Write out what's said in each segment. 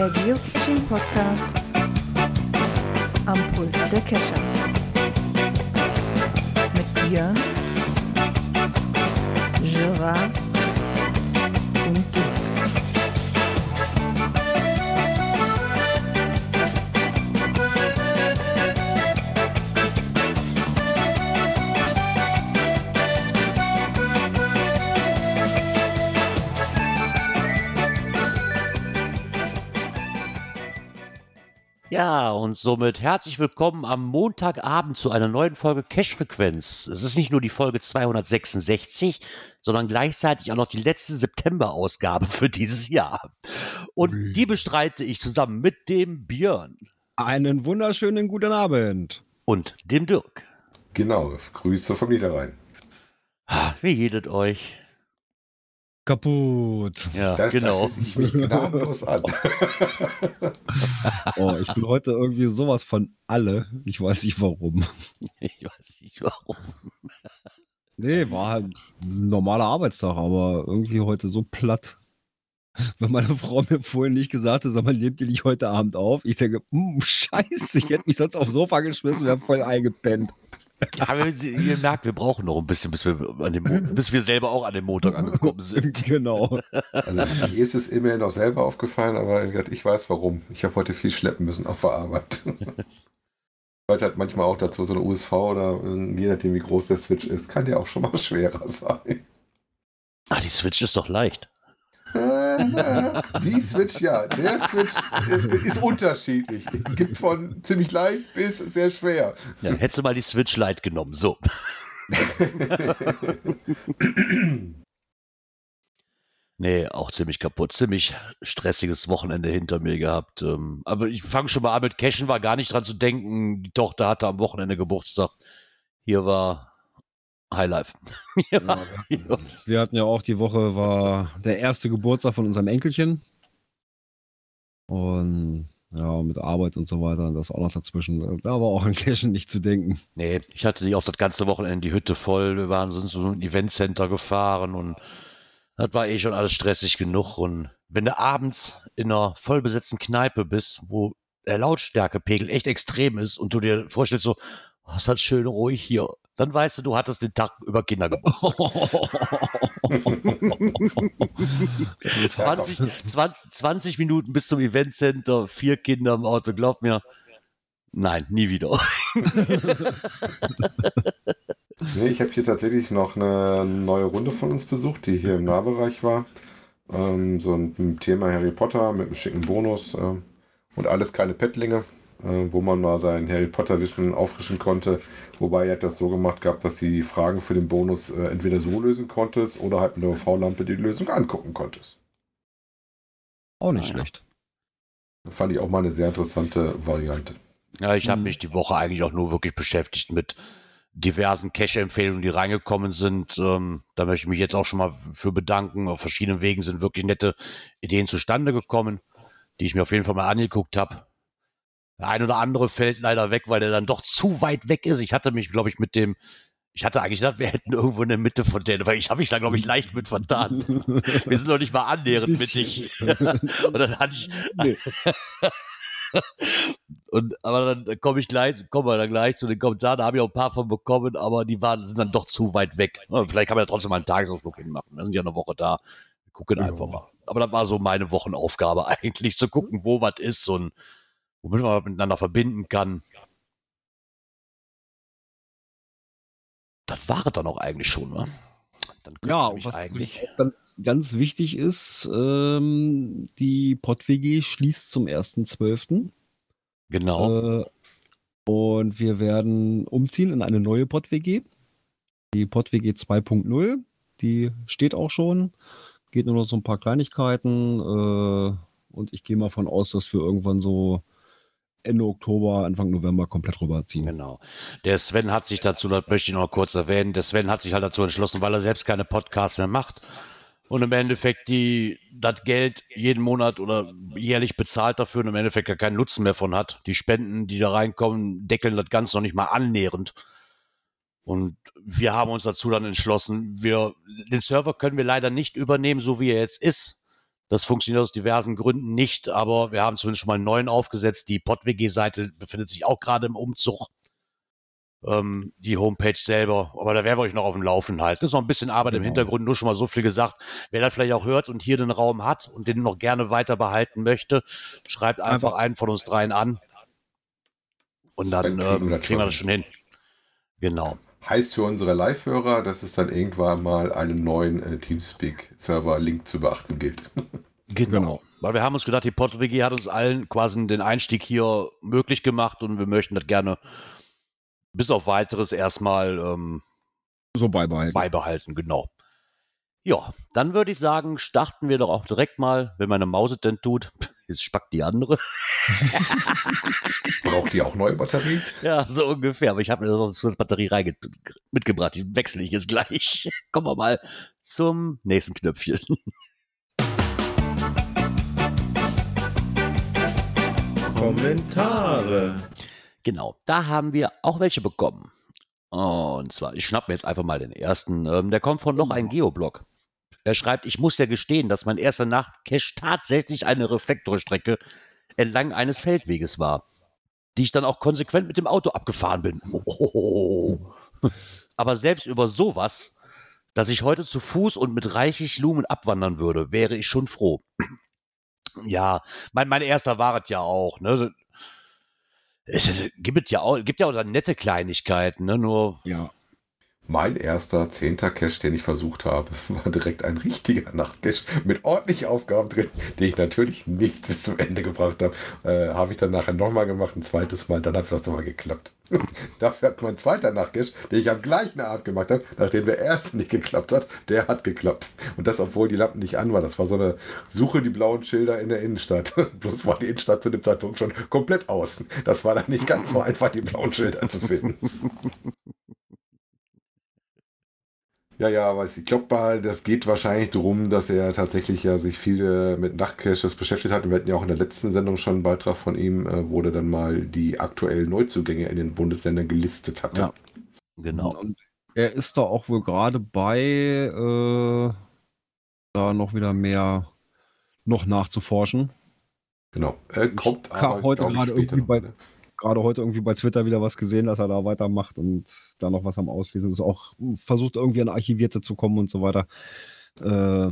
der Geocaching Podcast am Puls der Kescher. Mit Björn, Gerard Ja, und somit herzlich willkommen am Montagabend zu einer neuen Folge Cash Frequenz. Es ist nicht nur die Folge 266, sondern gleichzeitig auch noch die letzte September-Ausgabe für dieses Jahr. Und die bestreite ich zusammen mit dem Björn Einen wunderschönen guten Abend. und dem Dirk. Genau, Grüße vom Niederrhein. Ah, Wie jedet euch? Kaputt. Ja, Da, genau. da schließe ich mich gnadenlos an. Oh, ich bin heute irgendwie sowas von alle. Ich weiß nicht warum. Ich weiß nicht warum. Nee, war halt ein normaler Arbeitstag, aber irgendwie heute so platt. Wenn meine Frau mir vorhin nicht gesagt hat, sag mal, nehmt ihr nicht heute Abend auf? Ich denke, hm, scheiße, ich hätte mich sonst aufs Sofa geschmissen, wäre voll eingepennt. Aber ihr merkt, wir brauchen noch ein bisschen, bis wir, an dem, Mo- bis wir selber auch an dem Montag angekommen sind. Genau. Also mir ist es immerhin auch selber aufgefallen, aber ich weiß warum. Ich habe heute viel schleppen müssen auf der Arbeit. Heute hat manchmal auch dazu so eine USV oder je nachdem wie groß der Switch ist, kann der auch schon mal schwerer sein. Ah, die Switch ist doch leicht. Die Switch, ja, der Switch äh, ist unterschiedlich. Gibt von ziemlich leicht bis sehr schwer. Ja, hättest du mal die Switch Lite genommen. So. Nee, auch ziemlich kaputt. Ziemlich stressiges Wochenende hinter mir gehabt. Ähm, aber ich fange schon mal an mit Cashen, war gar nicht dran zu denken. Die Tochter hatte am Wochenende Geburtstag. Hier war Highlife. War, Wir hatten ja auch die Woche, war der erste Geburtstag von unserem Enkelchen. Und ja, mit Arbeit und so weiter, und das auch noch dazwischen. Da war auch an Cashen nicht zu denken. nee, ich hatte die auch das ganze Wochenende die Hütte voll. Wir waren sind so ein Eventcenter gefahren und das war eh schon alles stressig genug. Und wenn du abends in einer vollbesetzten Kneipe bist, wo der Lautstärkepegel echt extrem ist und du dir vorstellst so, oh, ist das schön ruhig hier, dann weißt du, du hattest den Tag über Kinder gemacht. 20, 20, 20 Minuten bis zum Eventcenter, vier Kinder im Auto, glaub mir. Nein, nie wieder. Nee, ich habe hier tatsächlich noch eine neue Runde von uns besucht, die hier im Nahbereich war. Ähm, so ein Thema Harry Potter mit einem schicken Bonus ähm, und alles keine Pettlinge, äh, wo man mal sein Harry Potter Wissen auffrischen konnte. Wobei er hat das so gemacht gehabt, dass die Fragen für den Bonus äh, entweder so lösen konntest oder halt mit der UV-Lampe die Lösung angucken konntest. Auch nicht ja. schlecht. Fand ich auch mal eine sehr interessante Variante. Ja, ich habe Hm. mich die Woche eigentlich auch nur wirklich beschäftigt mit diversen Cache-Empfehlungen, die reingekommen sind. Ähm, da möchte ich mich jetzt auch schon mal für bedanken. Auf verschiedenen Wegen sind wirklich nette Ideen zustande gekommen, die ich mir auf jeden Fall mal angeguckt habe. Der ein oder andere fällt leider weg, weil der dann doch zu weit weg ist. Ich hatte mich, glaube ich, mit dem, ich hatte eigentlich gedacht, wir hätten irgendwo in der Mitte von denen, weil ich habe mich da, glaube ich, leicht mit vertan. Wir sind noch nicht mal annähernd mittig. Und dann hatte ich, Nee. und, aber dann komme ich gleich, kommen wir dann gleich zu den Kommentaren, da habe ich auch ein paar von bekommen, aber die waren, sind dann doch zu weit weg. Vielleicht kann man ja trotzdem mal einen Tagesausflug hinmachen. Wir sind ja eine Woche da. Wir gucken Ja. einfach mal. Aber das war so meine Wochenaufgabe eigentlich, zu gucken, wo was ist und womit man miteinander verbinden kann. Das war es dann auch eigentlich schon, ne? Dann könnte Ja, und was eigentlich. ganz, ganz wichtig ist, ähm, die PodWG schließt zum 1.12. Genau. Äh, und wir werden umziehen in eine neue PodWG. Die PodWG 2.0, die steht auch schon. Geht nur noch so ein paar Kleinigkeiten. Äh, und ich gehe mal von aus, dass wir irgendwann so Ende Oktober, Anfang November komplett rüberziehen. Genau. Der Sven hat sich dazu, das möchte ich noch kurz erwähnen, der Sven hat sich halt dazu entschlossen, weil er selbst keine Podcasts mehr macht und im Endeffekt die das Geld jeden Monat oder jährlich bezahlt dafür und im Endeffekt gar keinen Nutzen mehr von hat. Die Spenden, die da reinkommen, deckeln das Ganze noch nicht mal annähernd. Und wir haben uns dazu dann entschlossen, wir, den Server können wir leider nicht übernehmen, so wie er jetzt ist. Das funktioniert aus diversen Gründen nicht, aber wir haben zumindest schon mal einen neuen aufgesetzt. Die PodWG-Seite befindet sich auch gerade im Umzug. Ähm, die Homepage selber, aber da werden wir euch noch auf dem Laufen halten. Das ist noch ein bisschen Arbeit im Genau. Hintergrund, nur schon mal so viel gesagt. Wer das vielleicht auch hört und hier den Raum hat und den noch gerne weiter behalten möchte, schreibt einfach, Einfach- einen von uns dreien an. Und dann, Dann kriegen wir ähm, das kriegen wir das schon hin. Genau. Heißt für unsere Live-Hörer, dass es dann irgendwann mal einen neuen äh, Teamspeak-Server-Link zu beachten gilt. Genau. Weil wir haben uns gedacht, die PodWG hat uns allen quasi den Einstieg hier möglich gemacht und wir möchten das gerne bis auf weiteres erstmal ähm, So beibehalten. beibehalten, genau. Ja, dann würde ich sagen, starten wir doch auch direkt mal, wenn meine Maus es denn tut. Jetzt spackt die andere. Braucht die auch neue Batterien? Ja, so ungefähr. Aber ich habe mir sonst eine Batterie reinge mitgebracht. Die wechsle ich jetzt gleich. Kommen wir mal zum nächsten Knöpfchen. Kommentare. Genau, da haben wir auch welche bekommen. Und zwar, ich schnapp mir jetzt einfach mal den ersten. Ähm, der kommt von noch ein Geoblog. Er schreibt, ich muss ja gestehen, dass mein erster Nachtcache tatsächlich eine Reflektorstrecke entlang eines Feldweges war, die ich dann auch konsequent mit dem Auto abgefahren bin. Oh. Aber selbst über sowas, dass ich heute zu Fuß und mit reichlich Lumen abwandern würde, wäre ich schon froh. Ja, mein, mein erster war es ja auch. Ne? Es, es gibt ja auch, gibt ja auch nette Kleinigkeiten, ne? Nur, Ja. Mein erster zehnter Cache, den ich versucht habe, war direkt ein richtiger Nachtcache mit ordentlich Aufgaben drin, den ich natürlich nicht bis zum Ende gebracht habe. Äh, habe ich dann nachher nochmal gemacht, ein zweites Mal, dann hat das nochmal geklappt. Dafür hat mein zweiter Nachtcache, den ich am gleichen Abend gemacht habe, nachdem der erste nicht geklappt hat, der hat geklappt. Und das, obwohl die Lampen nicht an waren. Das war so eine Suche die blauen Schilder in der Innenstadt. Bloß war die Innenstadt zu dem Zeitpunkt schon komplett aus. Das war dann nicht ganz so einfach, die blauen Schilder zu finden. Ja, ja, aber ich glaube mal, das geht wahrscheinlich darum, dass er tatsächlich ja sich viel mit Nachtcaches beschäftigt hat. Und wir hatten ja auch in der letzten Sendung schon einen Beitrag von ihm, äh, wo er dann mal die aktuellen Neuzugänge in den Bundesländern gelistet hatte. Ja. genau. Und er ist da auch wohl gerade bei, äh, da noch wieder mehr noch nachzuforschen. Genau. Er kommt kam aber, heute ich, gerade irgendwie noch, bei- ne? Gerade heute irgendwie bei Twitter wieder was gesehen, dass er da weitermacht und da noch was am Auslesen ist. Auch versucht irgendwie an Archivierte zu kommen und so weiter. Äh,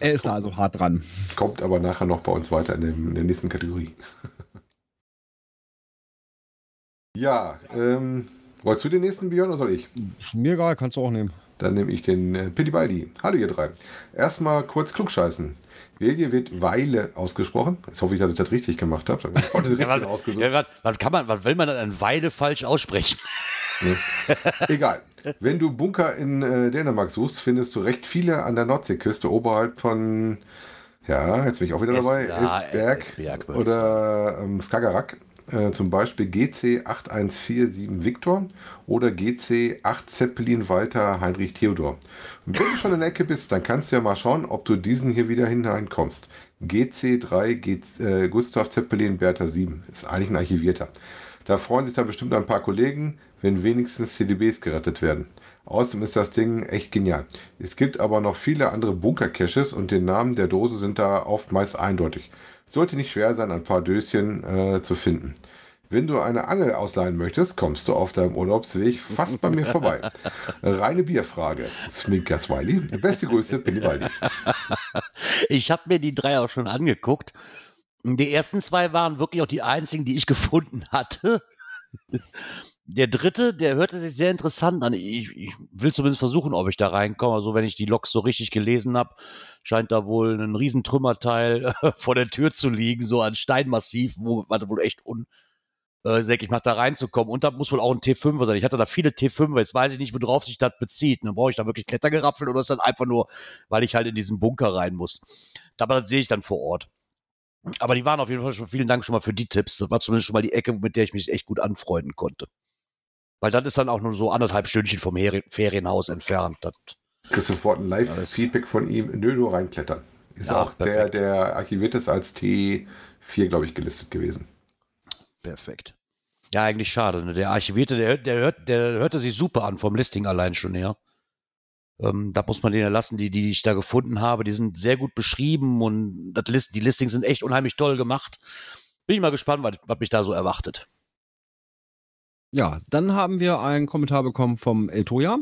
er ist da also hart dran. Kommt aber nachher noch bei uns weiter in, dem, in der nächsten Kategorie. ja, ähm, wolltest du den nächsten Björn oder soll ich? Mir egal, kannst du auch nehmen. Dann nehme ich den äh, Pillibaldi. Hallo ihr drei. Erstmal kurz klugscheißen. Vilje wird Weile ausgesprochen. Jetzt hoffe ich, dass ich das richtig gemacht habe. Ich habe den Ja, ausgesucht. ja, was kann man, was will man dann eine Weile falsch aussprechen? Egal. Wenn du Bunker in äh, Dänemark suchst, findest du recht viele an der Nordseeküste oberhalb von, ja, jetzt bin ich auch wieder dabei, Esberg ich oder ähm, Skagerrak. Äh, zum Beispiel GC 8147 Victor oder GC 8 Zeppelin Walter Heinrich Theodor. Und wenn du schon in der Ecke bist, dann kannst du ja mal schauen, ob du diesen hier wieder hineinkommst. GC 3 G, äh, Gustav Zeppelin Bertha 7 ist eigentlich ein Archivierter. Da freuen sich dann bestimmt ein paar Kollegen, wenn wenigstens CDBs gerettet werden. Außerdem ist das Ding echt genial. Es gibt aber noch viele andere Bunker-Caches und den Namen der Dose sind da oft meist eindeutig. Sollte nicht schwer sein, ein paar Döschen äh, zu finden. Wenn du eine Angel ausleihen möchtest, kommst du auf deinem Urlaubsweg fast bei mir vorbei. Reine Bierfrage. Sminker Smiley. Beste Grüße, Billy Baldi. Ich habe mir die drei auch schon angeguckt. Die ersten zwei waren wirklich auch die einzigen, die ich gefunden hatte. Der dritte, der hörte sich sehr interessant an. Ich, ich will zumindest versuchen, ob ich da reinkomme. Also wenn ich die Loks so richtig gelesen habe, scheint da wohl ein Riesentrümmerteil vor der Tür zu liegen, so ein Steinmassiv, wo man wohl echt un, äh, macht da reinzukommen. Und da muss wohl auch ein T5 sein. Ich hatte da viele T5, jetzt weiß ich nicht, worauf sich das bezieht. Dann brauche ich da wirklich Klettergeraffel oder ist das einfach nur, weil ich halt in diesen Bunker rein muss. Aber das sehe ich dann vor Ort. Aber die waren auf jeden Fall schon, vielen Dank schon mal für die Tipps. Das war zumindest schon mal die Ecke, mit der ich mich echt gut anfreunden konnte. Weil das ist dann auch nur so anderthalb Stündchen vom Heri- Ferienhaus entfernt. Das, Kriegst sofort ein. Live-Feedback von ihm. Nö, nur reinklettern. Ist Ja, auch der, perfekt. der archiviert ist als T4, glaube ich, gelistet gewesen. perfekt. Ja, eigentlich schade. Ne? Der Archivierte, der, der, hört, der hörte sich super an, vom Listing allein schon her. Ähm, da muss man denen lassen, die, die ich da gefunden habe, die sind sehr gut beschrieben und das List, die Listings sind echt unheimlich toll gemacht. Bin ich mal gespannt, was, was mich da so erwartet. Ja, dann haben wir einen Kommentar bekommen vom Eltoya.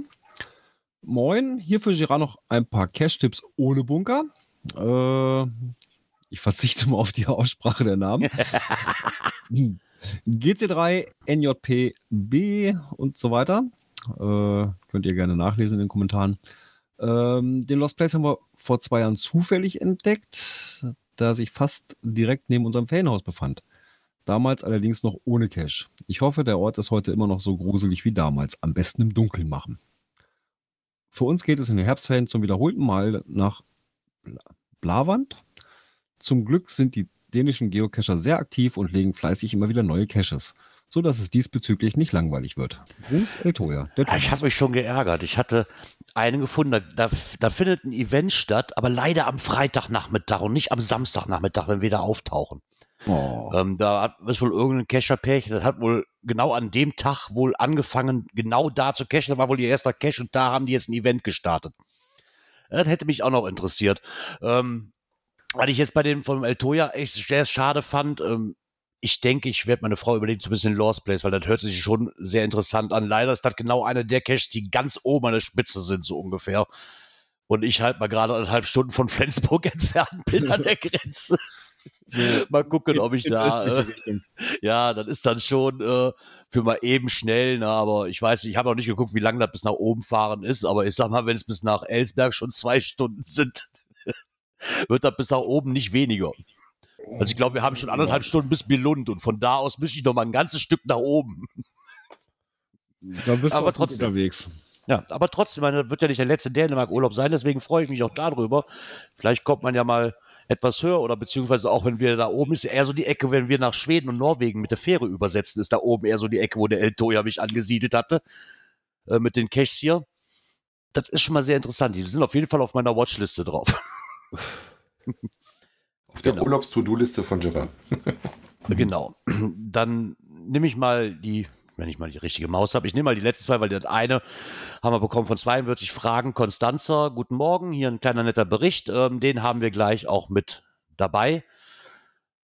Moin, hier für Girard noch ein paar Cash-Tipps ohne Bunker. Äh, ich verzichte mal auf die Aussprache der Namen. GC3, NJPB und so weiter. Äh, könnt ihr gerne nachlesen in den Kommentaren. Ähm, den Lost Place haben wir vor zwei Jahren zufällig entdeckt, da sich fast direkt neben unserem Ferienhaus befand. Damals allerdings noch ohne Cache. Ich hoffe, der Ort ist heute immer noch so gruselig wie damals. Am besten im Dunkeln machen. Für uns geht es in den Herbstferien zum wiederholten Mal nach Blavand. Zum Glück sind die dänischen Geocacher sehr aktiv und legen fleißig immer wieder neue Caches, so dass es diesbezüglich nicht langweilig wird. Gruß Eltoya. Ich habe mich schon geärgert. Ich hatte einen gefunden, da, da, findet ein Event statt, aber leider am Freitagnachmittag und nicht am Samstagnachmittag, wenn wir da auftauchen. Oh. Ähm, da ist wohl irgendein Cacher-Pärchen, das hat wohl genau an dem Tag wohl angefangen, genau da zu cachen. Da war wohl ihr erster Cache und da haben die jetzt ein Event gestartet. Das hätte mich auch noch interessiert. Ähm, was ich jetzt bei dem von El Toya echt sehr schade fand, ähm, ich denke, ich werde meine Frau überlegen, zu ein bisschen Lost Place, weil das hört sich schon sehr interessant an. Leider ist das genau einer der Caches, die ganz oben an der Spitze sind, so ungefähr. Und ich halt mal gerade eineinhalb Stunden von Flensburg entfernt bin an der Grenze. Mal gucken, ob ich da. Äh, ja, das ist dann schon äh, für mal eben schnell, ne, aber ich weiß, ich habe auch nicht geguckt, wie lange das bis nach oben fahren ist, aber ich sag mal, wenn es bis nach Elsberg schon zwei Stunden sind, wird das bis nach oben nicht weniger. Also ich glaube, wir haben schon anderthalb Stunden bis Billund und von da aus müsste ich noch mal ein ganzes Stück nach oben. Da bist aber du trotzdem unterwegs. Ja, aber trotzdem, das wird ja nicht der letzte Dänemark-Urlaub sein, deswegen freue ich mich auch darüber. Vielleicht kommt man ja mal etwas höher oder beziehungsweise auch wenn wir da oben ist, eher so die Ecke, wenn wir nach Schweden und Norwegen mit der Fähre übersetzen, ist da oben eher so die Ecke, wo der El Toya mich angesiedelt hatte, äh, mit den Caches hier. Das ist schon mal sehr interessant. Die sind auf jeden Fall auf meiner Watchliste drauf. Auf der genau. Urlaubs-To-Do-Liste von Gerard. genau. Dann nehme ich mal die, wenn ich mal die richtige Maus habe, ich nehme mal die letzten zwei, weil das eine haben wir bekommen von 42 Fragen. Konstanzer, guten Morgen, hier ein kleiner netter Bericht. Ähm, den haben wir gleich auch mit dabei.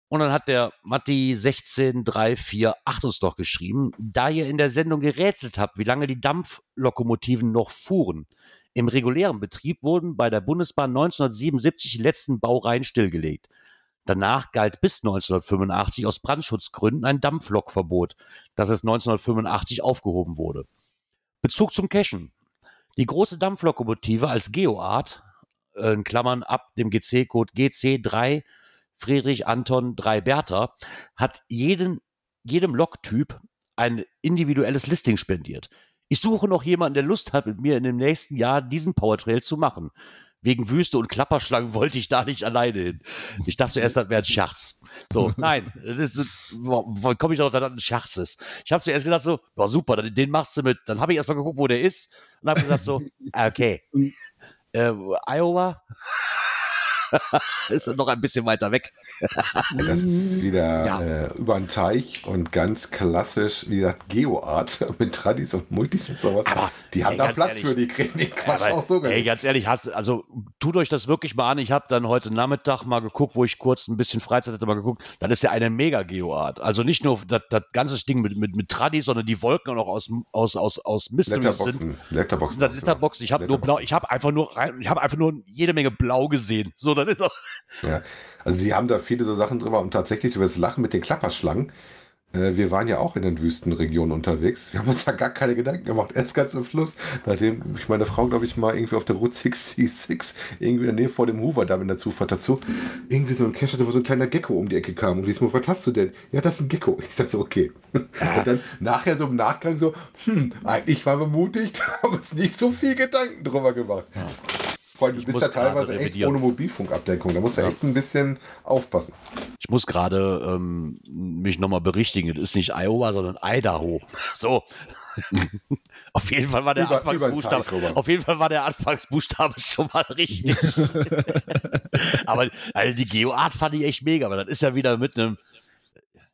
Und dann hat der Matti 16348 uns doch geschrieben, da ihr in der Sendung gerätselt habt, wie lange die Dampflokomotiven noch fuhren. Im regulären Betrieb wurden bei der Bundesbahn 1977 die letzten Baureihen stillgelegt. Danach galt bis 1985 aus Brandschutzgründen ein Dampflokverbot, das es 1985 aufgehoben wurde. Bezug zum Cashen. Die große Dampflokomotive als Geoart, äh, in Klammern ab dem GC-Code GC3 Friedrich Anton 3 Bertha, hat jeden, jedem Loktyp ein individuelles Listing spendiert. Ich suche noch jemanden, der Lust hat, mit mir in dem nächsten Jahr diesen Powertrail zu machen. Wegen Wüste und Klapperschlangen wollte ich da nicht alleine hin. Ich dachte zuerst, das wäre ein Scherz. So, nein, das ist, wann komme ich darauf, dass das ein Scherz ist? Ich habe zuerst gedacht so, boah, super, den machst du mit. Dann habe ich erstmal geguckt, wo der ist und habe gesagt so, okay, äh, Iowa? ist noch ein bisschen weiter weg. das ist wieder ja. äh, über den Teich und ganz klassisch, wie gesagt, Geoart mit Tradis und Multis und sowas. Aber, die haben ey, da Platz ehrlich, für, die kriegen den Quatsch aber, auch so Ey, ganz ehrlich, hast, also tut euch das wirklich mal an. Ich habe dann heute Nachmittag mal geguckt, wo ich kurz ein bisschen Freizeit hatte, mal geguckt. Das ist ja eine mega Geoart. Also nicht nur das, das ganze Ding mit, mit, mit Tradis, sondern die Wolken auch aus, aus, aus, aus Mysteries Letterboxen. sind. Letterboxen. Letterboxen. Ich habe nur blau, ich habe einfach nur, ich habe einfach nur jede Menge blau gesehen. So, das ist doch. Ja, also sie haben da viele so Sachen drüber und tatsächlich über das Lachen mit den Klapperschlangen. Äh, wir waren ja auch in den Wüstenregionen unterwegs. Wir haben uns da gar keine Gedanken gemacht. Erst ganz zum Schluss, nachdem ich meine Frau, glaube ich, mal irgendwie auf der Route 66, irgendwie in der Nähe vor dem Hoover, da in der Zufahrt dazu, irgendwie so ein Cache hatte, wo so ein kleiner Gecko um die Ecke kam. Und wie ist was hast du denn? Ja, das ist ein Gecko. Ich sag so, okay. Und dann nachher so im Nachgang so, hm, eigentlich waren wir mutig, haben uns nicht so viel Gedanken drüber gemacht. Ja. Vor allem, du bist ja teilweise echt ohne Mobilfunkabdeckung. Da musst du ja. echt ein bisschen aufpassen. Ich muss gerade ähm, mich nochmal berichtigen. Es ist nicht Iowa, sondern Idaho. So. auf jeden Fall war der über, Anfangsbuchstabe. Auf jeden Fall war der Anfangsbuchstabe schon mal richtig. aber also die Geoart fand ich echt mega, aber das ist ja wieder mit einem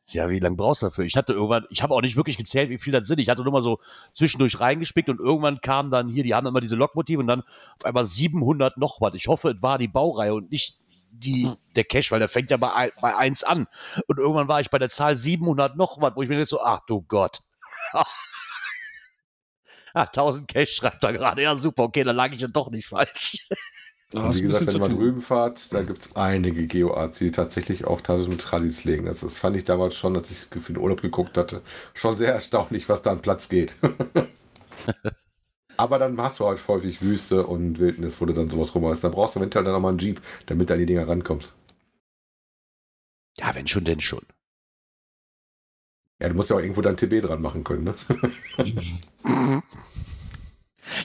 Ja, wie lange brauchst du dafür? Ich hatte irgendwann, ich habe auch nicht wirklich gezählt, wie viel das sind. Ich hatte nur mal so zwischendurch reingespickt und irgendwann kam dann hier, die haben immer diese Lokmotive und dann auf einmal 700 noch was. Ich hoffe, es war die Baureihe und nicht die, der Cache, weil der fängt ja bei, bei 1 an. Und irgendwann war ich bei der Zahl 700 noch was, wo ich mir jetzt so, ach du Gott. ah, 1000 Cache schreibt er gerade. Ja, super, okay, dann lag ich ja doch nicht falsch. Hast wie gesagt, wenn tun. drüben fahrt, da gibt es einige Geoarts, die tatsächlich auch teilweise mit Tradis legen. Das, das fand ich damals schon, als ich für den Urlaub geguckt hatte, schon sehr erstaunlich, was da an Platz geht. Aber dann hast du halt häufig Wüste und Wildnis, wo du dann sowas rumhast. Da brauchst du eventuell dann nochmal einen Jeep, damit du an die Dinger rankommst. Ja, wenn schon, denn schon. Ja, du musst ja auch irgendwo dein TB dran machen können, ne?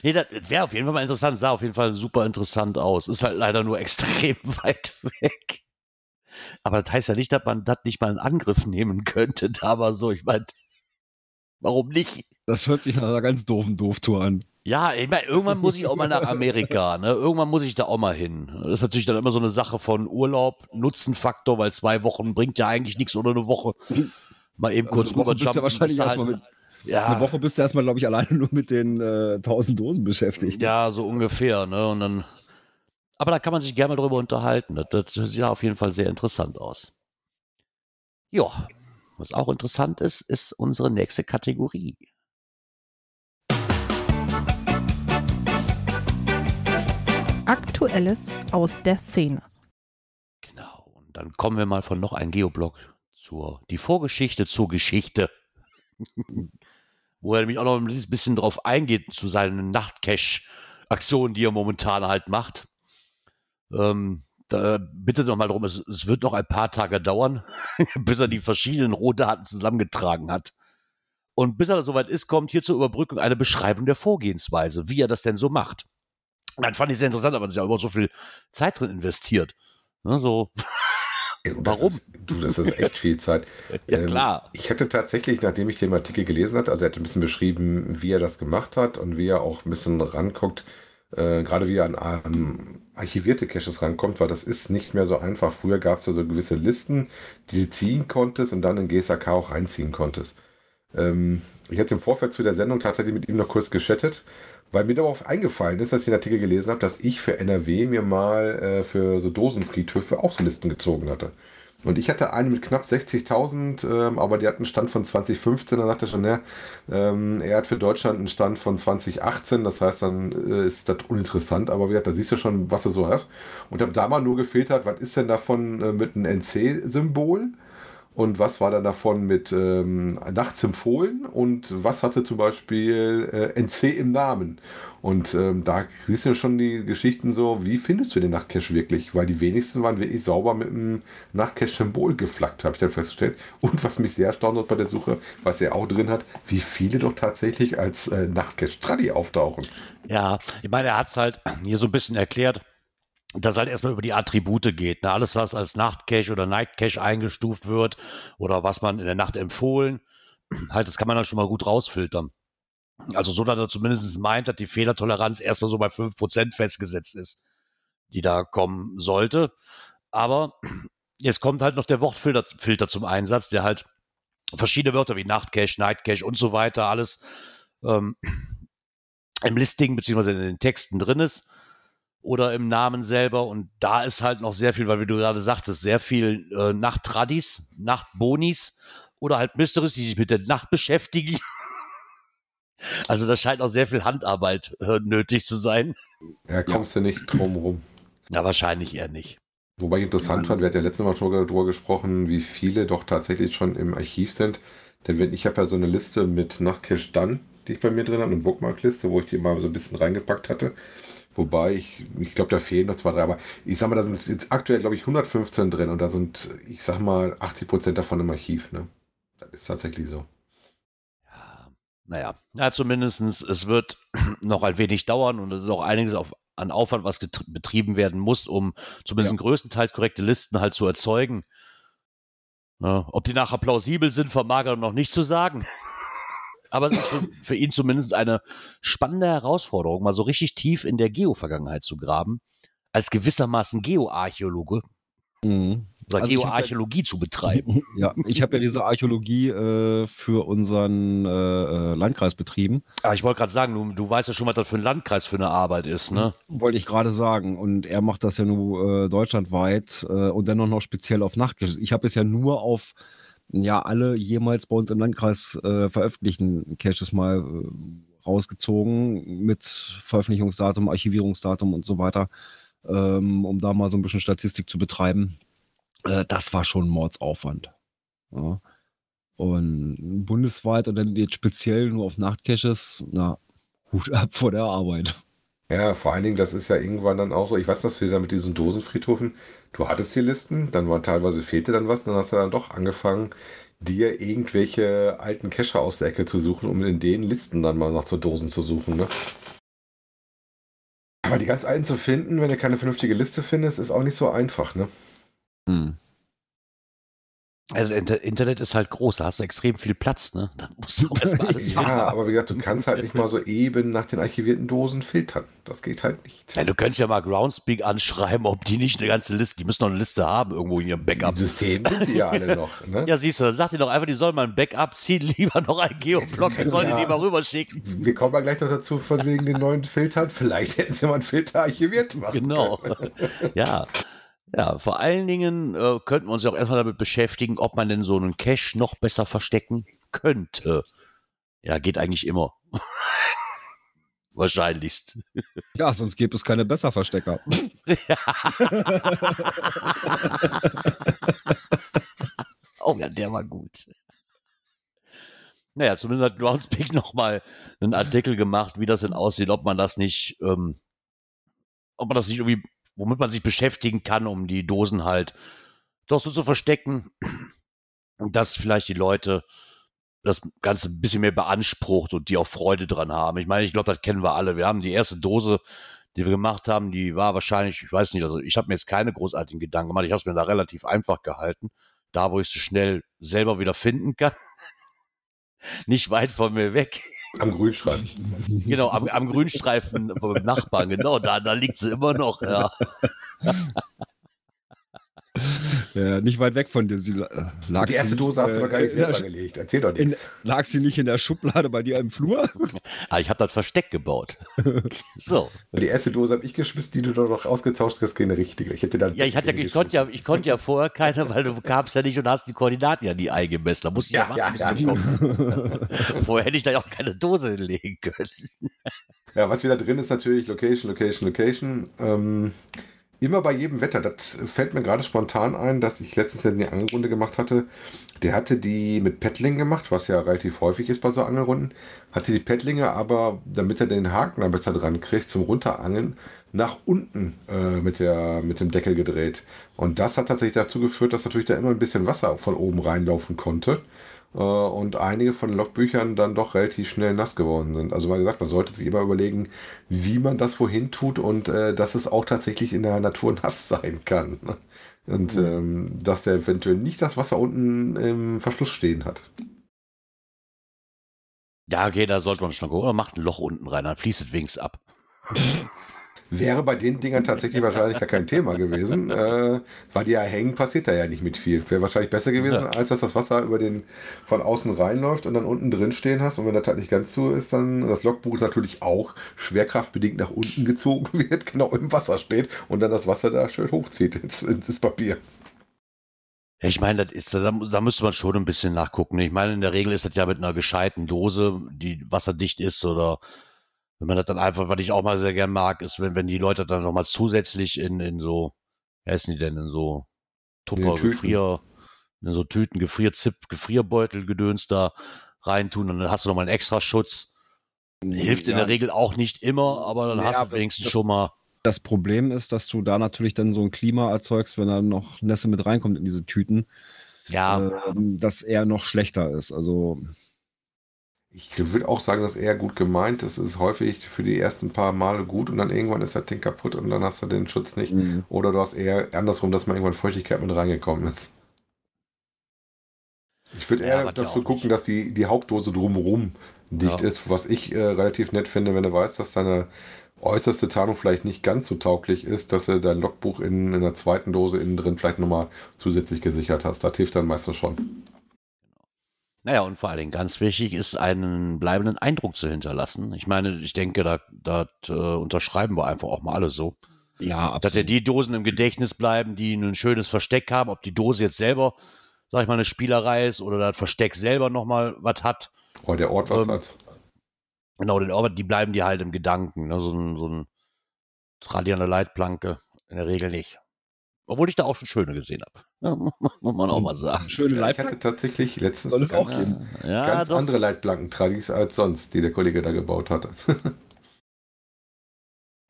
Nee, das wäre auf jeden Fall mal interessant, sah auf jeden Fall super interessant aus. Ist halt leider nur extrem weit weg. Aber das heißt ja nicht, dass man das nicht mal in Angriff nehmen könnte. Da aber so, ich meine, warum nicht? Das hört sich nach einer ganz doofen Dooftour an. Ja, ich meine, irgendwann muss ich auch mal nach Amerika, ne? Irgendwann muss ich da auch mal hin. Das ist natürlich dann immer so eine Sache von Urlaub, Nutzenfaktor, weil zwei Wochen bringt ja eigentlich nichts oder eine Woche. Mal eben Also kurz Woche bist du wahrscheinlich bist du erstmal halt- ja, Eine Woche bist du erstmal, glaube ich, alleine nur mit den äh, 1000 Dosen beschäftigt. Ja, so ungefähr, ne? Und dann. Aber da kann man sich gerne mal drüber unterhalten. Das, das sieht auf jeden Fall sehr interessant aus. Ja, was auch interessant ist, ist unsere nächste Kategorie. Aktuelles aus der Szene. Genau. Und dann kommen wir mal von noch einem Geoblog zur die Vorgeschichte zur Geschichte. Wo er nämlich auch noch ein bisschen drauf eingeht zu seinen Nachtcache-Aktionen, die er momentan halt macht. Ähm, da bitte noch mal drum, es, es wird noch ein paar Tage dauern, bis er die verschiedenen Rohdaten zusammengetragen hat. Und bis er soweit ist, kommt hier zur Überbrückung eine Beschreibung der Vorgehensweise, wie er das denn so macht. Dann fand ich sehr interessant, aber man sich ja immer so viel Zeit drin investiert. Ne, so, Und das Warum? Ist, du, das ist echt viel Zeit. ja Ähm, klar. Ich hatte tatsächlich, nachdem ich den Artikel gelesen hatte, also er hat ein bisschen beschrieben, wie er das gemacht hat und wie er auch ein bisschen ranguckt, äh, gerade wie er an, an archivierte Caches rankommt, weil das ist nicht mehr so einfach. Früher gab es ja so gewisse Listen, die du ziehen konntest und dann in GSAK auch reinziehen konntest. Ähm, ich hatte im Vorfeld zu der Sendung tatsächlich mit ihm noch kurz geschattet, weil mir darauf eingefallen ist, als ich den Artikel gelesen habe, dass ich für NRW mir mal äh, für so Dosenfriedhöfe auch so Listen gezogen hatte. Und ich hatte eine mit knapp 60.000, ähm, aber die hat einen Stand von 2015. Da sagte er schon, ja, ähm, er hat für Deutschland einen Stand von 2018. Das heißt, dann äh, ist das uninteressant. Aber wie gesagt, da siehst du schon, was er so hat. Und habe da mal nur gefiltert, was ist denn davon äh, mit einem NC-Symbol? Und was war dann davon mit ähm, nachts empfohlen und was hatte zum Beispiel äh, NC im Namen? Und ähm, da siehst du schon die Geschichten so, wie findest du den Nachtcache wirklich? Weil die wenigsten waren wirklich sauber mit einem Nachtcache-Symbol geflaggt, habe ich dann festgestellt. Und was mich sehr erstaunt hat bei der Suche, was er auch drin hat, wie viele doch tatsächlich als äh, Nachtcache-Tradi auftauchen. Ja, ich meine, er hat es halt hier so ein bisschen erklärt, dass halt erstmal über die Attribute geht. Ne? Alles, was als Nachtcache oder Nightcache eingestuft wird oder was man in der Nacht empfohlen, halt, das kann man dann schon mal gut rausfiltern. Also so, dass er zumindest meint, dass die Fehlertoleranz erstmal so bei 5% festgesetzt ist, die da kommen sollte. Aber jetzt kommt halt noch der Wortfilter Filter zum Einsatz, der halt verschiedene Wörter wie Nachtcache, Nightcache und so weiter alles ähm, im Listing beziehungsweise in den Texten drin ist oder im Namen selber. Und da ist halt noch sehr viel, weil wie du gerade sagtest, sehr viel äh, Nachttradis, Nachtbonis oder halt Mysteries, die sich mit der Nacht beschäftigen. Also da scheint auch sehr viel Handarbeit äh, nötig zu sein. Ja, kommst du nicht drum rum. Ja, wahrscheinlich eher nicht. Wobei ich interessant fand, wir hatten ja letztes Mal schon darüber gesprochen, wie viele doch tatsächlich schon im Archiv sind. Denn wenn ich habe ja so eine Liste mit Nachtcache dann, die ich bei mir drin habe, eine Bookmark-Liste, wo ich die mal so ein bisschen reingepackt hatte. Wobei ich, ich glaube, da fehlen noch zwei, drei, aber ich sag mal, da sind jetzt aktuell, glaube ich, 115 drin und da sind, ich sag mal, 80 Prozent davon im Archiv. Ne? Das ist tatsächlich so. Ja, naja, ja, zumindestens es wird noch ein wenig dauern und es ist auch einiges auf, an Aufwand, was betrieben werden muss, um zumindest größtenteils korrekte Listen halt zu erzeugen. Ne, ob die nachher plausibel sind, vermag er noch nicht zu sagen. Aber es ist für, für ihn zumindest eine spannende Herausforderung, mal so richtig tief in der Geo-Vergangenheit zu graben, als gewissermaßen Geoarchäologe. Mhm. oder Also hab ja- Geoarchäologie zu betreiben. Ja, ich habe ja diese Archäologie äh, für unseren äh, äh, Landkreis betrieben. Aber ich wollte gerade sagen, du, du weißt ja schon, was das für ein Landkreis für eine Arbeit ist, ne? Wollte ich gerade sagen. Und er macht das ja nur äh, deutschlandweit äh, und dennoch noch speziell auf Nachtcaches. Ich habe es ja nur auf ja alle jemals bei uns im Landkreis äh, veröffentlichten Caches mal äh, rausgezogen mit Veröffentlichungsdatum, Archivierungsdatum und so weiter, ähm, um da mal so ein bisschen Statistik zu betreiben. Äh, das war schon ein Mordsaufwand. Ja. Und bundesweit und dann jetzt speziell nur auf Nachtcaches, na, Hut ab vor der Arbeit. Ja, vor allen Dingen, das ist ja irgendwann dann auch so, ich weiß, dass wir da mit diesen Dosenfriedhofen, du hattest die Listen, dann war teilweise fehlte dann was, dann hast du dann doch angefangen, dir irgendwelche alten Kescher aus der Ecke zu suchen, um in den Listen dann mal nach so Dosen zu suchen, ne? Aber die ganz alten zu finden, wenn du keine vernünftige Liste findest, ist auch nicht so einfach, ne? Hm. Also Inter Internet ist halt groß, da hast du extrem viel Platz, ne? Da musst du erstmal alles. Ja, aber wie gesagt, du kannst halt nicht mal so eben nach den archivierten Dosen filtern. Das geht halt nicht. Ja, du könntest ja mal Groundspeak anschreiben, ob die nicht eine ganze Liste, die müssen doch eine Liste haben, irgendwo in ihrem Backup. Im System sind die ja alle noch, ne? Ja, siehst du, dann sag dir doch einfach, die sollen mal ein Backup ziehen, lieber noch einen Geoblock, die sollen Ja. die mal rüberschicken. Wir kommen ja gleich noch dazu, von wegen den neuen Filtern. Vielleicht hätten sie mal einen Filter archiviert machen Genau. können. ja. Ja, vor allen Dingen äh, könnten wir uns ja auch erstmal damit beschäftigen, ob man denn so einen Cache noch besser verstecken könnte. Ja, geht eigentlich immer. Wahrscheinlichst. Ja, sonst gäbe es keine Besserverstecker. Oh ja, der war gut. Naja, zumindest hat Groundspeak nochmal einen Artikel gemacht, wie das denn aussieht, ob man das nicht, ähm, ob man das nicht irgendwie, womit man sich beschäftigen kann, um die Dosen halt doch so zu verstecken, dass vielleicht die Leute das Ganze ein bisschen mehr beansprucht und die auch Freude dran haben. Ich meine, ich glaube, das kennen wir alle. Wir haben die erste Dose, die wir gemacht haben, die war wahrscheinlich, ich weiß nicht, also ich habe mir jetzt keine großartigen Gedanken gemacht. Ich habe es mir da relativ einfach gehalten da, wo ich sie schnell selber wieder finden kann. Nicht weit von mir weg. Am Grünstreifen. Genau, am, am Grünstreifen vom Nachbarn, genau, da, da liegt sie immer noch. Ja. Ja, nicht weit weg von dir. Sie la- lag Die erste Dose hast du äh, aber gar nicht in der selber gelegt. Erzähl doch in, nichts. Lag sie nicht in der Schublade bei dir im Flur? Ah, ich habe das Versteck gebaut. So. Die erste Dose habe ich geschmissen, die du doch noch ausgetauscht hast gegen eine richtige. Ich hätte dann. Ja, ich, hatte ich, konnte ja, ich konnte ja vorher keine, weil du kamst ja nicht und hast die Koordinaten ja nie eingemessen. Da musste ich ja, Ja, warten, ja, bis ja. du kommst. Vorher hätte ich da ja auch keine Dose hinlegen können. Ja, was wieder drin ist natürlich Location, Location, Location. Ähm, immer bei jedem Wetter. Das fällt mir gerade spontan ein, dass ich letztens die Angelrunde gemacht hatte. Der hatte die mit Paddling gemacht, was ja relativ häufig ist bei so Angelrunden. Hatte die Paddlinge aber, damit er den Haken da besser dran kriegt, zum Runterangeln, nach unten äh, mit, der, mit dem Deckel gedreht. Und das hat tatsächlich dazu geführt, dass natürlich da immer ein bisschen Wasser von oben reinlaufen konnte. Äh, und einige von den Logbüchern dann doch relativ schnell nass geworden sind. Also wie gesagt, man sollte sich immer überlegen, wie man das wohin tut und äh, dass es auch tatsächlich in der Natur nass sein kann. Und ähm, dass der eventuell nicht das Wasser unten im Verschluss stehen hat. Ja, okay, da sollte man schon gucken. Oder macht ein Loch unten rein, dann fließt es wenigstens ab. Wäre bei den Dingern tatsächlich wahrscheinlich gar kein Thema gewesen, äh, weil die ja hängen, passiert da ja nicht mit viel. Wäre wahrscheinlich besser gewesen, Ja. als dass das Wasser über den von außen reinläuft und dann unten drin stehen hast. Und wenn das halt nicht ganz so ist, dann das Logbuch natürlich auch schwerkraftbedingt nach unten gezogen wird, genau im Wasser steht und dann das Wasser da schön hochzieht ins, ins Papier. Ja, ich meine, das ist, da, da müsste man schon ein bisschen nachgucken. Ich meine, in der Regel ist das ja mit einer gescheiten Dose, die wasserdicht ist oder wenn man das dann einfach, was ich auch mal sehr gern mag, ist, wenn, wenn die Leute dann nochmal zusätzlich in, in so, wie heißen die denn, in so Tupper, Tüten. Gefrier, in so Tüten, Gefrierzip, Gefrierbeutel, Gedöns da reintun und dann hast du nochmal einen extra Schutz. Hilft in Ja, der Regel auch nicht immer, aber dann Nee, hast du wenigstens das- schon mal. Das Problem ist, dass du da natürlich dann so ein Klima erzeugst, wenn da noch Nässe mit reinkommt in diese Tüten, Ja, ähm, dass er noch schlechter ist. Also Ich würde auch sagen, das ist eher gut gemeint. Das ist häufig für die ersten paar Male gut und dann irgendwann ist das Ding kaputt und dann hast du den Schutz nicht. mh, Oder du hast eher andersrum, dass mal irgendwann Feuchtigkeit mit reingekommen ist. Ich würde eher ja dafür gucken, dass die, die Hauptdose drumherum dicht Ja. ist, was ich äh, relativ nett finde, wenn du weißt, dass deine äußerste Tarnung vielleicht nicht ganz so tauglich ist, dass du dein Logbuch in, in der zweiten Dose innen drin vielleicht nochmal zusätzlich gesichert hast. Das hilft dann meistens schon. Naja, und vor allen Dingen ganz wichtig ist, einen bleibenden Eindruck zu hinterlassen. Ich meine, ich denke, da, da äh, unterschreiben wir einfach auch mal alle so. Ja, Dass ja die Dosen im Gedächtnis bleiben, die ein schönes Versteck haben, ob die Dose jetzt selber, sag ich mal, eine Spielerei ist oder das Versteck selber nochmal was hat. Oder der Ort was Ähm, hat. Genau, den Ort, die bleiben dir halt im Gedanken. Ne? So ein, so ein Tradi an der Leitplanke in der Regel nicht. Obwohl ich da auch schon schöne gesehen habe. Ja, muss man auch mal sagen. Schöne Ich hatte Leitplanken. tatsächlich letztens Soll es auch ganz, geben? Ja, ganz doch. andere Leitplanken-Tradis als sonst, die der Kollege da gebaut hatte.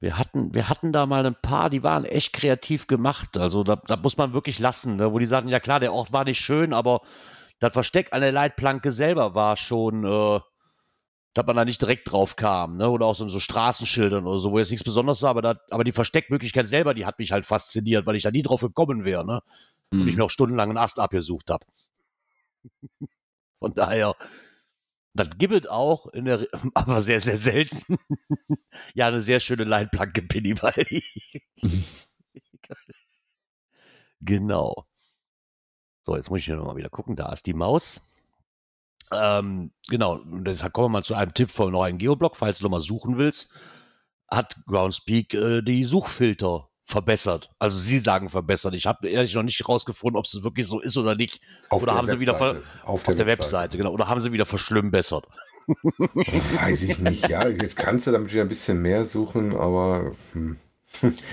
Wir hatten, wir hatten da mal ein paar, die waren echt kreativ gemacht. Also da, da muss man wirklich lassen, ne? wo die sagten, ja klar, der Ort war nicht schön, aber das Versteck an der Leitplanke selber war schon, äh, dass man da nicht direkt drauf kam. Ne? Oder auch so, so Straßenschildern oder so, wo jetzt nichts Besonderes war, aber, da, aber die Versteckmöglichkeit selber, die hat mich halt fasziniert, weil ich da nie drauf gekommen wäre. Ne? Und ich mir auch stundenlang einen Ast abgesucht habe. Von daher, das gibt es auch, in der, aber sehr, sehr selten. ja, eine sehr schöne Leitplanke, Pinny genau. So, jetzt muss ich hier nochmal wieder gucken. Da ist die Maus. Ähm, genau, und jetzt kommen wir mal zu einem Tipp von neuen Geoblock, falls du nochmal suchen willst. Hat Groundspeak äh, die Suchfilter verbessert. Also sie sagen verbessert. Ich habe ehrlich noch nicht herausgefunden, ob es wirklich so ist oder nicht. Auf Oder der haben sie wieder Webseite. Auf der Webseite, genau. Oder haben sie wieder verschlimmbessert. Weiß ich nicht, ja. Jetzt kannst du damit wieder ein bisschen mehr suchen, aber hm.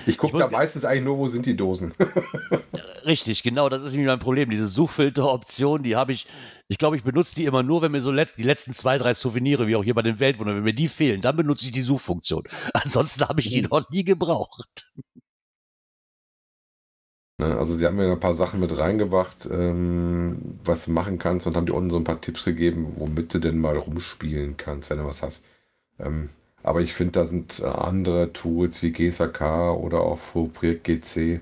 ich gucke da meistens eigentlich nur, wo sind die Dosen. Richtig, genau, das ist nämlich mein Problem. Diese Suchfilter-Option, die habe ich, ich glaube, ich benutze die immer nur, wenn mir so letzt, die letzten zwei, drei Souvenirs, wie auch hier bei den Weltwundern, wenn mir die fehlen, dann benutze ich die Suchfunktion. Ansonsten habe ich die noch nie gebraucht. Ne, Also sie haben mir ein paar Sachen mit reingebracht, ähm, was du machen kannst und haben dir unten so ein paar Tipps gegeben, womit du denn mal rumspielen kannst, wenn du was hast. Ähm, aber ich finde, da sind äh, andere Tools wie GSAK oder auch Projekt GC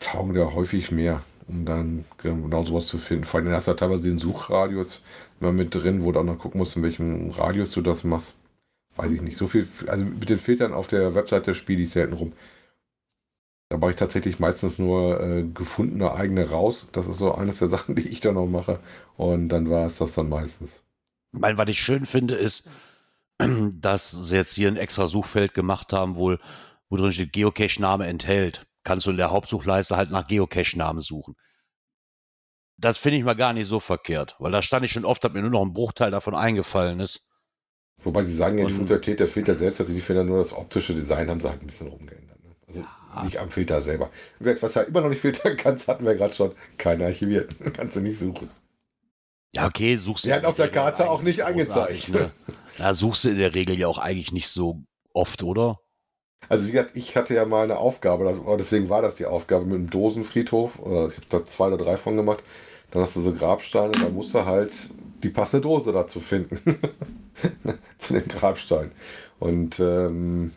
taugen da häufig mehr, um dann genau sowas zu finden. Vor allem hast du ja teilweise den Suchradius immer mit drin, wo du auch noch gucken musst, in welchem Radius du das machst. Weiß ich nicht. So viel, also mit den Filtern auf der Webseite spiele ich selten rum. Da mache ich tatsächlich meistens nur äh, gefundene eigene raus. Das ist so eines der Sachen, die ich da noch mache. Und dann war es das dann meistens. Ich was ich schön finde, ist, dass sie jetzt hier ein extra Suchfeld gemacht haben, wohl, wo drin steht Geocache-Name enthält. Kannst du in der Hauptsuchleiste halt nach Geocache-Namen suchen. Das finde ich mal gar nicht so verkehrt, weil da stand ich schon oft, dass mir nur noch ein Bruchteil davon eingefallen ist. Wobei sie sagen ja, die Funktionalität der Filter selbst, also die Filter nur das optische Design haben sie halt ein bisschen rumgeändert. Ne? Also nicht am Filter selber. Was halt immer noch nicht filtern kannst, hatten wir gerade schon, keine archiviert. kannst du nicht suchen. Ja, okay, suchst du. Die in auf der Karte auch nicht angezeigt. Ne? Ja, suchst du in der Regel ja auch eigentlich nicht so oft, oder? Also wie gesagt, ich hatte ja mal eine Aufgabe, aber deswegen war das die Aufgabe mit dem Dosenfriedhof, oder ich habe da zwei oder drei von gemacht. Dann hast du so Grabsteine, da musst du halt die passende Dose dazu finden. Zu dem Grabstein. Und ähm,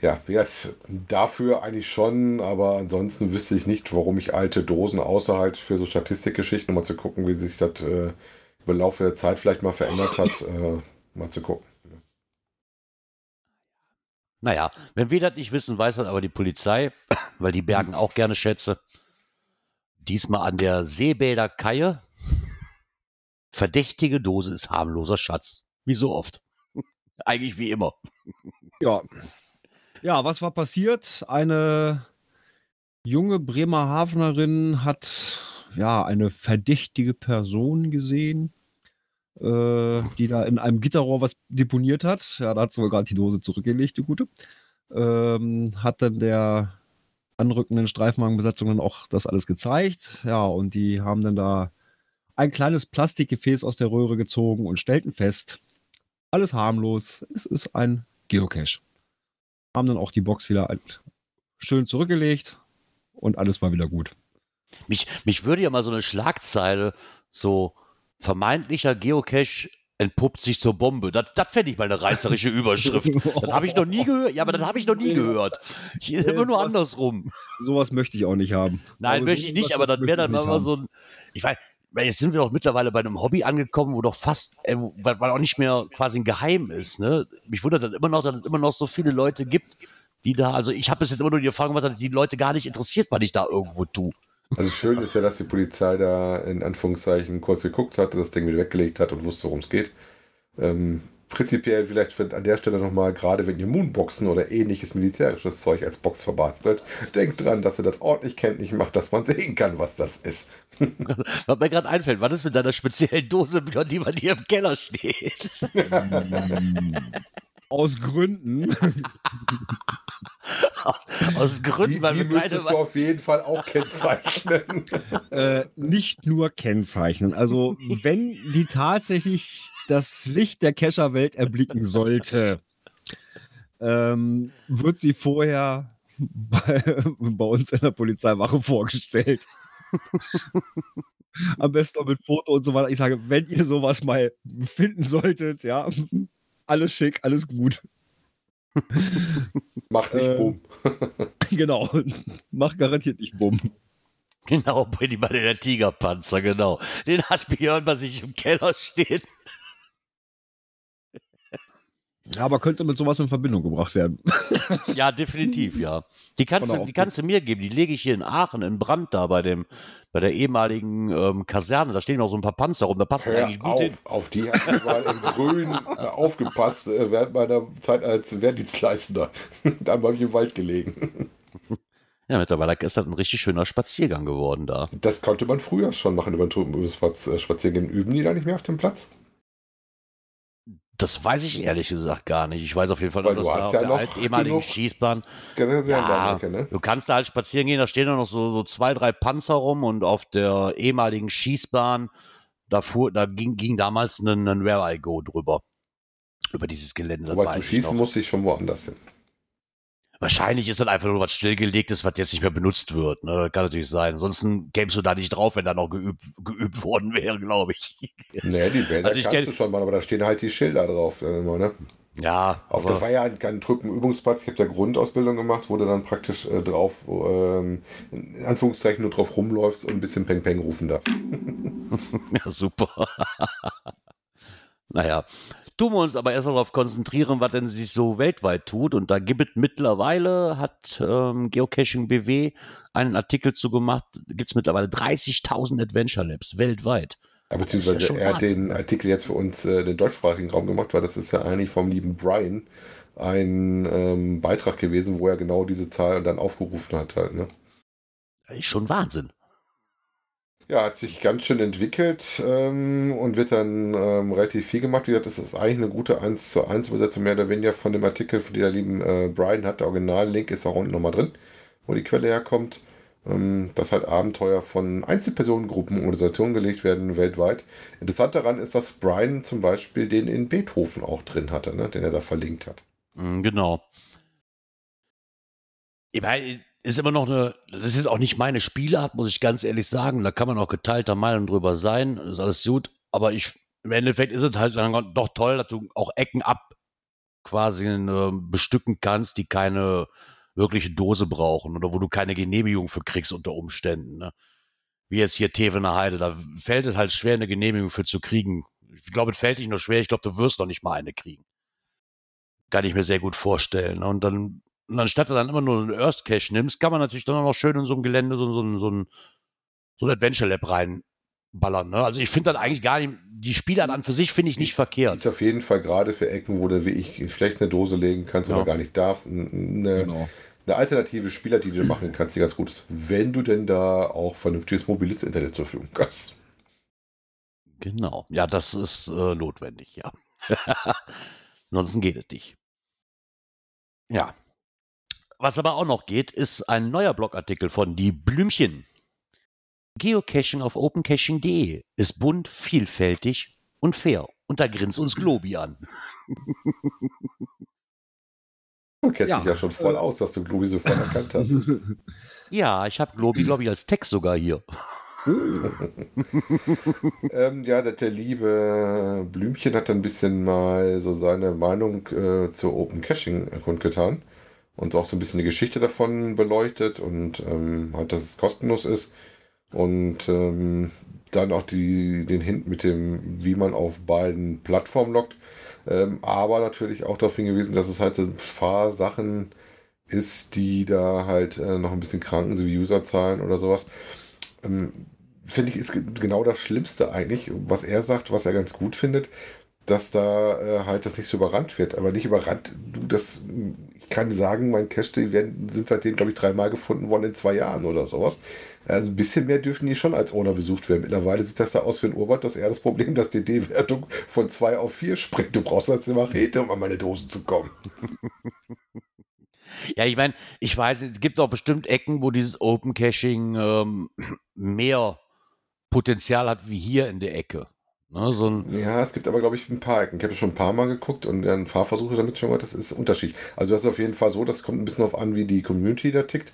ja, gesagt, dafür eigentlich schon, aber ansonsten wüsste ich nicht, warum ich alte Dosen außer halt für so Statistikgeschichten, um mal zu gucken, wie sich das äh, über Laufe der Zeit vielleicht mal verändert hat, äh, mal zu gucken. Naja, wenn wir das nicht wissen, weiß das aber die Polizei, weil die bergen auch gerne Schätze. Diesmal an der Seebäder Kaie. Verdächtige Dose ist harmloser Schatz. Wie so oft. Eigentlich wie immer. Ja. Ja, was war passiert? Eine junge Bremerhavenerin hat ja eine verdächtige Person gesehen, äh, die da in einem Gitterrohr was deponiert hat. Ja, da hat sie wohl gerade die Dose zurückgelegt, die gute. Ähm, hat dann der anrückenden Streifenwagenbesatzung dann auch das alles gezeigt. Ja, und die haben dann da ein kleines Plastikgefäß aus der Röhre gezogen und stellten fest, alles harmlos, es ist ein Geocache. Haben dann auch die Box wieder schön zurückgelegt und alles war wieder gut. Mich, mich würde ja mal so eine Schlagzeile, so vermeintlicher Geocache entpuppt sich zur Bombe. Das, das fände ich mal eine reißerische Überschrift. Das habe ich noch nie gehört. Ja, aber das habe ich noch nie gehört. Ich, Nee, immer nur sowas- andersrum. Sowas möchte ich auch nicht haben. Nein, Aber möchte ich nicht, was aber das wäre dann mal so ein. Ich weiß, jetzt sind wir doch mittlerweile bei einem Hobby angekommen, wo doch fast, äh, weil, weil auch nicht mehr quasi ein Geheim ist. Ne? Mich wundert dann immer noch, dass es immer noch so viele Leute gibt, die da, also ich habe bis jetzt immer nur die Erfahrung gemacht, dass die Leute gar nicht interessiert, was ich da irgendwo tue. Also schön ist ja, dass die Polizei da in Anführungszeichen kurz geguckt hat, das Ding wieder weggelegt hat und wusste, worum es geht. Ähm, prinzipiell vielleicht an der Stelle nochmal, gerade wenn ihr Moonboxen oder ähnliches militärisches Zeug als Box verbastelt, denkt dran, dass ihr das ordentlich kenntlich macht, dass man sehen kann, was das ist. was mir gerade einfällt, was ist mit deiner speziellen Dose, die bei dir im Keller steht? Aus Gründen. aus, aus, Gründen, die, weil die wir müsstest du auf jeden Fall auch kennzeichnen. äh, nicht nur kennzeichnen. Also wenn die tatsächlich das Licht der Kescherwelt erblicken sollte, ähm, wird sie vorher bei, bei, uns in der Polizeiwache vorgestellt. Am besten auch mit Foto und so weiter. Ich sage, wenn ihr sowas mal finden solltet, ja, alles schick, alles gut. Mach nicht äh, Bumm. genau, mach garantiert nicht Bumm. Genau, bei der Tigerpanzer, genau. Den hat Björn bei sich im Keller stehen. Ja, aber könnte mit sowas in Verbindung gebracht werden. ja, definitiv, ja. Die kannst, du, die kannst du mir geben. Die lege ich hier in Aachen in Brand da bei dem, bei der ehemaligen ähm, Kaserne. Da stehen noch so ein paar Panzer rum. Da passt Hör eigentlich gut auf, hin. Auf die habe ich mal in Grün äh, aufgepasst äh, während meiner Zeit als Wehrdienstleistender. da habe ich im Wald gelegen. Ja, mittlerweile ist das ein richtig schöner Spaziergang geworden da. Das konnte man früher schon machen über den äh, Spaziergänge. Üben die da nicht mehr auf dem Platz? Das weiß ich ehrlich gesagt gar nicht. Ich weiß auf jeden Fall, dass da auf ja der alten, ehemaligen Schießbahn. Ja, Ecke, ne? Du kannst da halt spazieren gehen, da stehen noch so, so zwei, drei Panzer rum und auf der ehemaligen Schießbahn, da fuhr, da ging, ging damals ein, ein Where I Go drüber. Über dieses Gelände. Aber zum Schießen musste ich schon woanders hin. Wahrscheinlich ist das einfach nur was stillgelegtes, was jetzt nicht mehr benutzt wird. Ne? Kann natürlich sein. Ansonsten kämst du da nicht drauf, wenn da noch geübt, geübt worden wäre, glaube ich. Nee, die Wälder also kannst du schon mal, aber da stehen halt die Schilder drauf. Äh, ne? Ja. Auf, das war ja kein Truppenübungsplatz. Ich habe ja Grundausbildung gemacht, wo du dann praktisch äh, drauf, ähm, in Anführungszeichen, nur drauf rumläufst und ein bisschen Peng Peng rufen darfst. ja, super. naja, tun wir uns aber erstmal darauf konzentrieren, was denn sich so weltweit tut. Und da gibt es mittlerweile, hat ähm, Geocaching BW einen Artikel zu gemacht, gibt es mittlerweile 30.000 Adventure Labs weltweit. Ja, beziehungsweise ja er hat den Artikel jetzt für uns äh, den deutschsprachigen Raum gemacht, weil das ist ja eigentlich vom lieben Brian ein ähm, Beitrag gewesen, wo er genau diese Zahl dann aufgerufen hat. Halt, ne? Das ist schon Wahnsinn. Ja, hat sich ganz schön entwickelt ähm, und wird dann ähm, relativ viel gemacht. Wie gesagt, das ist eigentlich eine gute 1 zu 1 Übersetzung mehr oder weniger von dem Artikel, von der lieben äh, Brian hat. Der Original-Link ist auch unten nochmal drin, wo die Quelle herkommt. Ähm, dass halt Abenteuer von Einzelpersonengruppen und Organisationen gelegt werden weltweit. Interessant daran ist, dass Brian zum Beispiel den in Beethoven auch drin hatte, ne? den er da verlinkt hat. Mm, genau. Ich meine, ist immer noch eine, das ist auch nicht meine Spielart, muss ich ganz ehrlich sagen. Da kann man auch geteilter Meinung drüber sein, ist alles gut. Aber ich, im Endeffekt ist es halt dann doch toll, dass du auch Ecken ab quasi äh, bestücken kannst, die keine wirkliche Dose brauchen oder wo du keine Genehmigung für kriegst unter Umständen. Ne? Wie jetzt hier Tevener Heide, da fällt es halt schwer, eine Genehmigung für zu kriegen. Ich glaube, es fällt nicht nur schwer, ich glaube, du wirst noch nicht mal eine kriegen. Kann ich mir sehr gut vorstellen. Und dann und anstatt du dann immer nur einen Earth Cache nimmst, kann man natürlich dann auch noch schön in so einem Gelände so, so, so, ein, so ein Adventure Lab reinballern. Ne? Also ich finde das eigentlich gar nicht, die Spielart an für sich finde ich nicht ist, verkehrt. Ist auf jeden Fall gerade für Ecken, wo du wie ich schlecht eine Dose legen kannst ja. oder gar nicht darfst, eine, genau. eine alternative Spieler, die du machen kannst, die ganz gut ist. Wenn du denn da auch vernünftiges mobiles Internet zur Verfügung hast. Genau. Ja, das ist äh, notwendig, ja. Ansonsten geht es nicht. Ja, was aber auch noch geht, ist ein neuer Blogartikel von Die Blümchen. Geocaching auf opencaching.de ist bunt, vielfältig und fair. Und da grinst uns Globi an. Du kennst ja. dich ja schon voll aus, dass du Globi sofort erkannt hast. Ja, ich habe Globi, glaube ich, als Text sogar hier. ähm, ja, der liebe Blümchen hat ein bisschen mal so seine Meinung äh, zur Open Caching kundgetan und auch so ein bisschen die Geschichte davon beleuchtet und ähm, halt, dass es kostenlos ist. Und ähm, dann auch die, den Hint mit dem, wie man auf beiden Plattformen lockt. Ähm, aber natürlich auch darauf hingewiesen, dass es halt so ein paar Sachen ist, die da halt äh, noch ein bisschen kranken, so wie Userzahlen oder sowas. Ähm, Finde ich, ist genau das Schlimmste eigentlich, was er sagt, was er ganz gut findet, dass da äh, halt das nicht so überrannt wird. Aber nicht überrannt, du, das, ich kann sagen, mein Cache, die werden, sind seitdem, glaube ich, dreimal gefunden worden in zwei Jahren oder sowas. Also ein bisschen mehr dürfen die schon als Owner besucht werden. Mittlerweile sieht das da aus wie ein Urwald. Das ist eher das Problem, dass die D-Wertung von 2 auf 4 springt. Du brauchst als eine Machete, um an meine Dosen zu kommen. Ja, ich meine, ich weiß, es gibt auch bestimmt Ecken, wo dieses Open Caching ähm, mehr Potenzial hat wie hier in der Ecke. Ne, so ein ja, es gibt aber, glaube ich, ein paar Ecken. Ich habe schon ein paar Mal geguckt und dann Fahrversuche damit schon gemacht. Das ist Unterschied. Also das ist auf jeden Fall so, das kommt ein bisschen darauf an, wie die Community da tickt.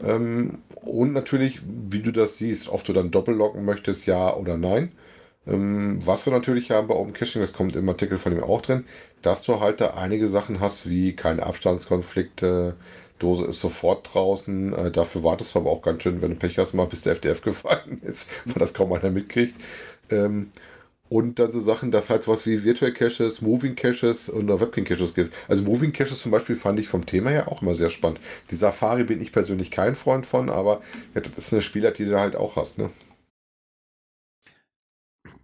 Ähm, und natürlich, wie du das siehst, ob du dann doppellocken möchtest, ja oder nein. Ähm, was wir natürlich haben bei Open Caching, das kommt im Artikel von ihm auch drin, dass du halt da einige Sachen hast, wie keine Abstandskonflikte, Dose ist sofort draußen, äh, dafür wartest du aber auch ganz schön, wenn du Pech hast, mal bis der FDF gefallen ist, weil das kaum einer mitkriegt. Ähm, und dann so Sachen, dass halt sowas wie Virtual Caches, Moving Caches oder Webkin Caches gibt. Also Moving Caches zum Beispiel fand ich vom Thema her auch immer sehr spannend. Die Safari bin ich persönlich kein Freund von, aber ja, das ist eine Spielart, die du halt auch hast, ne?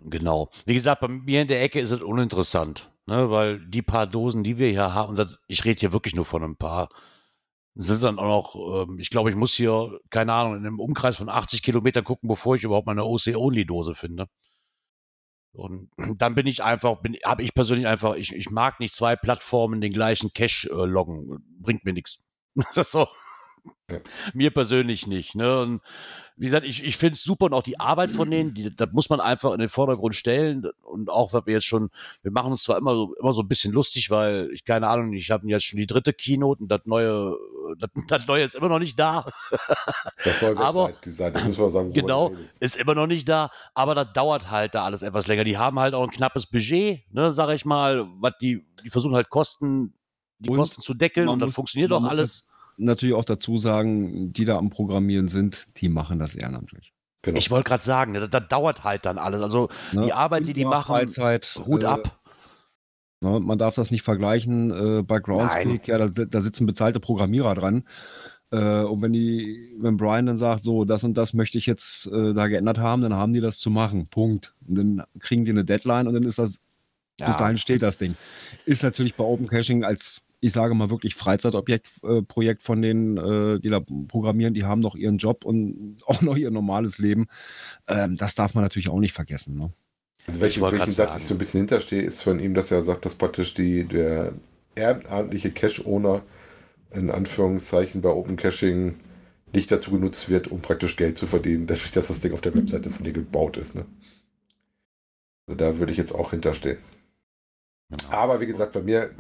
Genau. Wie gesagt, bei mir in der Ecke ist es uninteressant, ne, weil die paar Dosen, die wir hier haben, das, ich rede hier wirklich nur von ein paar, sind dann auch noch, ähm, ich glaube, ich muss hier, keine Ahnung, in einem Umkreis von 80 Kilometer gucken, bevor ich überhaupt meine OC-Only-Dose finde. Und dann bin ich einfach, bin, habe ich persönlich einfach, ich, ich mag nicht zwei Plattformen den gleichen Cache äh, loggen. Bringt mir nichts. So. Ja. Mir persönlich nicht. Ne? Und wie gesagt, ich, ich finde es super und auch die Arbeit von denen, die, das muss man einfach in den Vordergrund stellen. Und auch, weil wir jetzt schon, wir machen uns zwar immer so, immer so ein bisschen lustig, weil ich keine Ahnung, ich habe jetzt schon die dritte Keynote und das neue, das, das neue ist immer noch nicht da. Das neue aber, die Seite, muss man sagen. Genau, ist immer noch nicht da, aber das dauert halt da alles etwas länger. Die haben halt auch ein knappes Budget, ne, sag ich mal, was die, die versuchen halt Kosten, die und Kosten zu deckeln und dann muss, funktioniert auch alles natürlich auch dazu sagen, die da am Programmieren sind, die machen das ehrenamtlich. Genau. Ich wollte gerade sagen, das, das, dauert halt dann alles. Also ne? die Arbeit, die die machen, Freizeit, Hut äh, ab. Ne? Man darf das nicht vergleichen. Äh, bei Groundspeak, ja, da, da, sitzen bezahlte Programmierer dran. Äh, und wenn die, wenn Brian dann sagt, so, das und das möchte ich jetzt äh, da geändert haben, dann haben die das zu machen. Punkt. Und dann kriegen die eine Deadline und dann ist das, ja. bis dahin steht das Ding. Ist natürlich bei Open Caching als ich sage mal wirklich Freizeitobjekt, äh, Projekt von denen, äh, die da programmieren, die haben noch ihren Job und auch noch ihr normales Leben. Ähm, das darf man natürlich auch nicht vergessen. Ne? Also welchen, welchen Satz ich so ein bisschen hinterstehe, ist von ihm, dass er sagt, dass praktisch die, der ehrenamtliche Cache-Owner in Anführungszeichen bei Open Caching nicht dazu genutzt wird, um praktisch Geld zu verdienen, dadurch, dass das Ding auf der Webseite von dir gebaut ist. Ne? Also da würde ich jetzt auch hinterstehen. Genau. Aber wie gesagt, bei mir,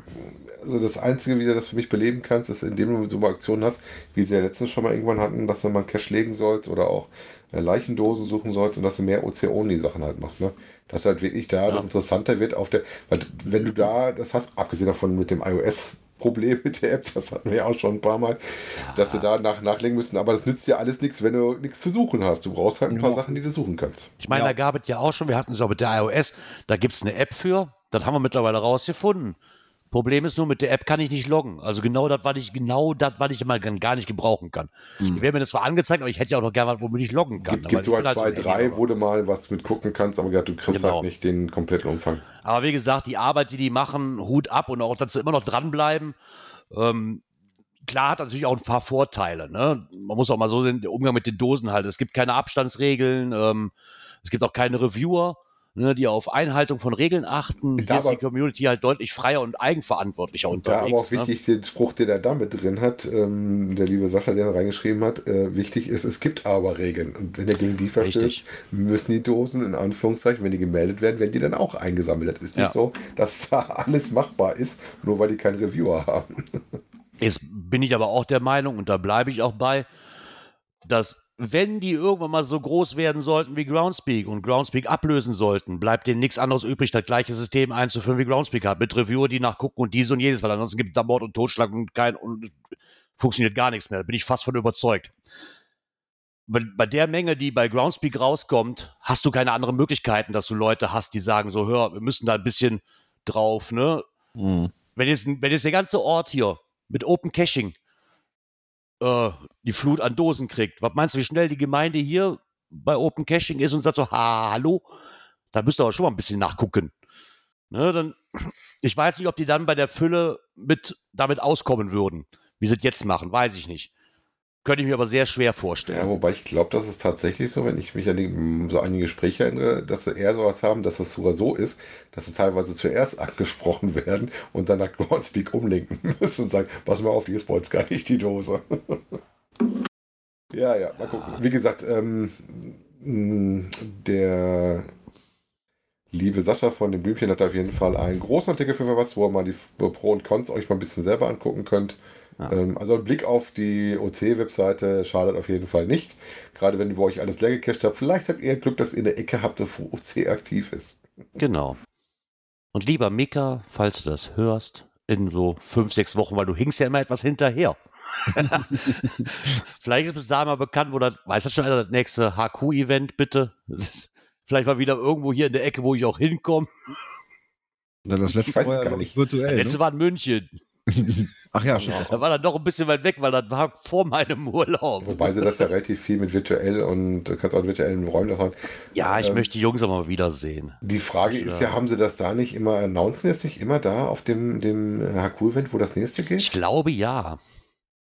also das Einzige, wie du das für mich beleben kannst, ist, indem du so eine Aktion hast, wie sie ja letztens schon mal irgendwann hatten, dass du mal Cash legen sollst oder auch äh, Leichendosen suchen sollst und dass du mehr OC-Only-Sachen halt machst. Ne? Dass halt wirklich da ja. das interessanter wird auf der, weil wenn du da das hast, abgesehen davon mit dem iOS Problem mit der App, das hatten wir ja auch schon ein paar Mal, ja. dass du da nach, nachlegen müssen. Aber das nützt dir alles nichts, wenn du nichts zu suchen hast. Du brauchst halt ein ja. paar Sachen, die du suchen kannst. Ich meine, da gab es ja auch schon, wir hatten es auch mit der iOS, da gibt es eine App für, das haben wir mittlerweile rausgefunden. Problem ist nur, mit der App kann ich nicht loggen. Also genau das, was ich, genau das, was ich immer gar nicht gebrauchen kann. Mhm. Die werden mir das zwar angezeigt, aber ich hätte ja auch noch gerne was, womit ich loggen kann. Gibt, gibt sogar halt zwei, halt drei, wo du mal was mit gucken kannst, aber du kriegst genau. halt nicht den kompletten Umfang. Aber wie gesagt, die Arbeit, die die machen, Hut ab und auch, dass sie immer noch dranbleiben. Ähm, klar hat natürlich auch ein paar Vorteile. Ne? Man muss auch mal so den Umgang mit den Dosen halten. Es gibt keine Abstandsregeln, ähm, es gibt auch keine Reviewer ne, die auf Einhaltung von Regeln achten. Hier ist die Community halt deutlich freier und eigenverantwortlicher unterwegs. Da aber auch ne? wichtig, den Spruch, den er da mit drin hat, ähm, der liebe Sascha, der reingeschrieben hat, äh, wichtig ist, es gibt aber Regeln. Und wenn er gegen die verstößt, müssen die Dosen, in Anführungszeichen, wenn die gemeldet werden, werden die dann auch eingesammelt. Das ist nicht ja. so, dass da alles machbar ist, nur weil die keinen Reviewer haben. Jetzt bin ich aber auch der Meinung, und da bleibe ich auch bei, dass wenn die irgendwann mal so groß werden sollten wie Groundspeak und Groundspeak ablösen sollten, bleibt denen nichts anderes übrig, das gleiche System einzuführen wie Groundspeak hat, mit Reviewer, die nachgucken und dies und jedes, weil ansonsten gibt es da Mord und Totschlag und kein und funktioniert gar nichts mehr. Da bin ich fast von überzeugt. bei, bei der Menge, die bei Groundspeak rauskommt, hast du keine anderen Möglichkeiten, dass du Leute hast, die sagen so, hör, wir müssen da ein bisschen drauf, ne? Mhm. Wenn jetzt, wenn jetzt der ganze Ort hier mit Open Caching äh, die Flut an Dosen kriegt, was meinst du, wie schnell die Gemeinde hier bei Open Caching ist und sagt so, ha, hallo? Da müsst ihr aber schon mal ein bisschen nachgucken. Ne, dann, ich weiß nicht, ob die dann bei der Fülle mit, damit auskommen würden. Wie sie es jetzt machen, weiß ich nicht. Könnte ich mir aber sehr schwer Ja, vorstellen. wobei ich glaube, das ist tatsächlich so, wenn ich mich an die, so die Gespräche erinnere, dass sie eher sowas haben, dass es sogar so ist, dass sie teilweise zuerst angesprochen werden und dann nach Groundspeak umlenken müssen und sagen, pass mal auf, die ist bei uns gar nicht die Dose. ja, ja, mal gucken. Wie gesagt, ähm, der liebe Sascha von dem Blümchen hat auf jeden Fall einen großen Artikel für was, wo ihr mal die Pro und Cons euch mal ein bisschen selber angucken könnt. Ja. Ähm, also ein Blick auf die OC-Webseite schadet auf jeden Fall nicht. Gerade wenn ihr bei euch alles leer gecached habt. Vielleicht habt ihr Glück, dass ihr eine Ecke habt, wo OC aktiv ist. Genau. Und lieber Mika, falls du das hörst, in so fünf, sechs Wochen, weil du hinkst ja immer etwas hinterher. Vielleicht ist bis da mal bekannt, wo das, weiß das schon einer, das nächste HQ-Event, bitte. Vielleicht mal wieder irgendwo hier in der Ecke, wo ich auch hinkomme. Das letzte weiß es war ja gar nicht. ich, virtuell. Letzte Ne? war in München. Ach ja, das Da war dann doch ein bisschen weit weg, weil das war vor meinem Urlaub. Wobei sie das ja relativ viel mit virtuell und du kannst auch in virtuellen Räumen das machen. Ja, ich Ähm, möchte die Jungs aber mal wiedersehen. Die Frage ist ja, Ja. haben sie das da nicht immer, announcen jetzt nicht immer da auf dem, dem HQ-Event, wo das nächste Ich geht? glaube ja.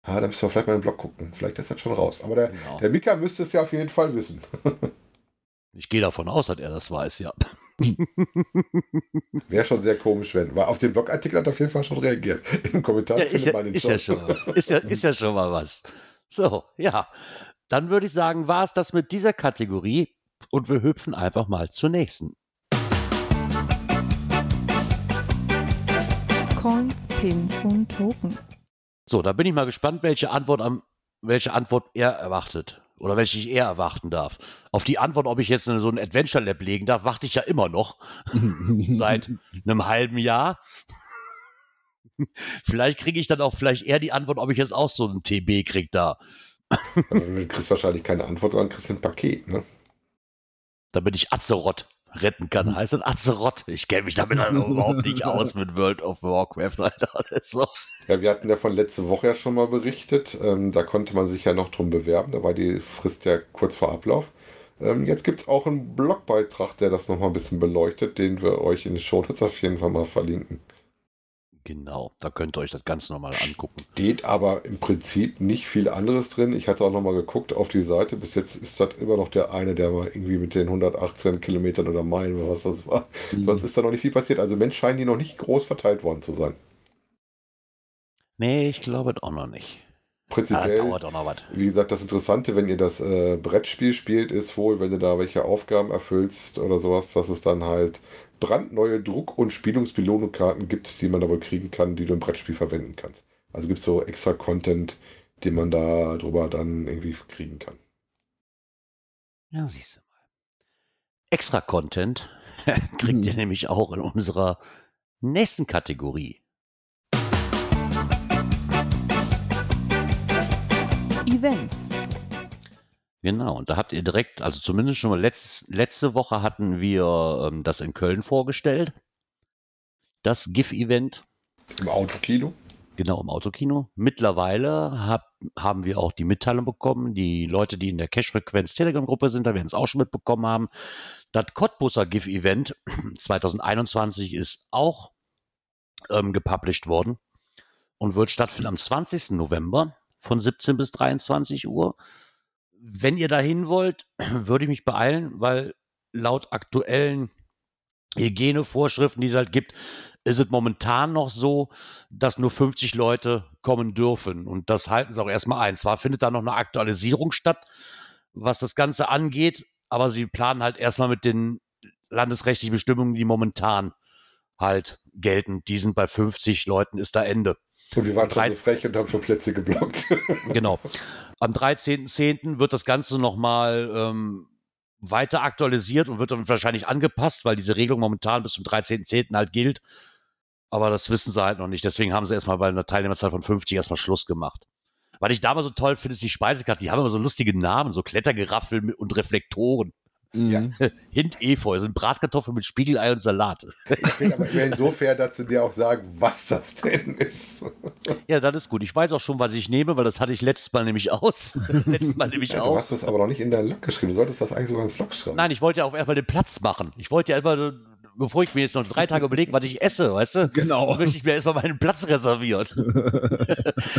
Ah, da müssen wir vielleicht mal in den Blog gucken. Vielleicht ist das schon raus. Aber der, Genau. der Mika müsste es ja auf jeden Fall wissen. Ich gehe davon aus, dass er das weiß, ja. Wäre schon sehr komisch, wenn. Weil auf den Blogartikel hat er auf jeden Fall schon reagiert. Im Kommentar Ja, findet ja, man den ist, schon. ja schon mal, ist, ja, ist ja schon mal was. So, ja. Dann würde ich sagen, war es das mit dieser Kategorie und wir hüpfen einfach mal zur nächsten. Coins, Pins und Token. So, da bin ich mal gespannt, welche Antwort, am, welche Antwort er erwartet. Oder welche ich eher erwarten darf. Auf die Antwort, ob ich jetzt so ein Adventure Lab legen darf, warte ich ja immer noch. Seit einem halben Jahr. Vielleicht kriege ich dann auch vielleicht eher die Antwort, ob ich jetzt auch so ein TB kriege da. Aber Du kriegst wahrscheinlich keine Antwort, sondern kriegst ein Paket. Ne? damit ich Azeroth retten kann. Heißt das Azeroth? Ich kenne mich damit halt überhaupt nicht aus mit World of Warcraft, Alter. Ist so. Ja, wir hatten ja von letzte Woche ja schon mal berichtet. Ähm, da konnte man sich ja noch drum bewerben. Da war die Frist ja kurz vor Ablauf. Ähm, jetzt gibt es auch einen Blogbeitrag, der das nochmal ein bisschen beleuchtet, den wir euch in den Shownotes auf jeden Fall mal verlinken. Genau, da könnt ihr euch das Ganze nochmal angucken. Steht aber im Prinzip nicht viel anderes drin. Ich hatte auch nochmal geguckt auf die Seite. Bis jetzt ist das immer noch der eine, der mal irgendwie mit den 118 Kilometern oder Meilen oder was das war. Sonst ist da noch nicht viel passiert. Also Mensch scheinen die noch nicht groß verteilt worden zu sein. Nee, ich glaube auch noch nicht. Ja, Prinzipiell, dauert auch noch was. wie gesagt, das Interessante, wenn ihr das äh, Brettspiel spielt, ist wohl, wenn du da welche Aufgaben erfüllst oder sowas, dass es dann halt brandneue Druck- und Spielungsbelohnungskarten gibt, die man da wohl kriegen kann, die du im Brettspiel verwenden kannst. Also gibt es so extra Content, den man da drüber dann irgendwie kriegen kann. Ja, siehst du mal. Extra Content kriegt ihr Hm. nämlich auch in unserer nächsten Kategorie. Events. Genau, und da habt ihr direkt, also zumindest schon mal letzt, letzte Woche hatten wir ähm, das in Köln vorgestellt. Das GIF-Event, Im Autokino. genau im Autokino. Mittlerweile hab, haben wir auch die Mitteilung bekommen, die Leute, die in der Cash-Frequenz Telegram-Gruppe sind, da werden es auch schon mitbekommen haben. Das Cottbusser GIF-Event 2021 ist auch ähm, gepublished worden und wird stattfinden am 20. November von 17 bis 23 Uhr. Wenn ihr dahin wollt, würde ich mich beeilen, weil laut aktuellen Hygienevorschriften, die es halt gibt, ist es momentan noch so, dass nur 50 Leute kommen dürfen. Und das halten sie auch erstmal ein. Zwar findet da noch eine Aktualisierung statt, was das Ganze angeht, aber sie planen halt erstmal mit den landesrechtlichen Bestimmungen, die momentan halt gelten. Die sind bei 50 Leuten, ist da Ende. Und wir waren schon so frech und haben schon Plätze geblockt. Genau. Am 13.10. wird das Ganze nochmal ähm, weiter aktualisiert und wird dann wahrscheinlich angepasst, weil diese Regelung momentan bis zum 13.10. halt gilt. Aber das wissen sie halt noch nicht. Deswegen haben sie erstmal bei einer Teilnehmerzahl von 50 erstmal Schluss gemacht. Was ich damals so toll finde, ist die Speisekarte. Die haben immer so lustige Namen, so Klettergeraffel und Reflektoren. Mhm. Hint Efeu sind Bratkartoffeln mit Spiegelei und Salat. Ich finde aber immerhin so fair, dass sie dir auch sagen, was das denn ist. Ja, das ist gut. Ich weiß auch schon, was ich nehme, weil das hatte ich letztes Mal nämlich aus. letztes Mal nämlich Ja, du auch. hast das aber noch nicht in deinen Log geschrieben. Du solltest das eigentlich sogar ins Log schreiben. Nein, ich wollte ja auch erstmal den Platz machen. Ich wollte ja erstmal, bevor ich mir jetzt noch drei Tage überlege, was ich esse, weißt du? Genau. möchte ich mir erstmal meinen Platz reservieren.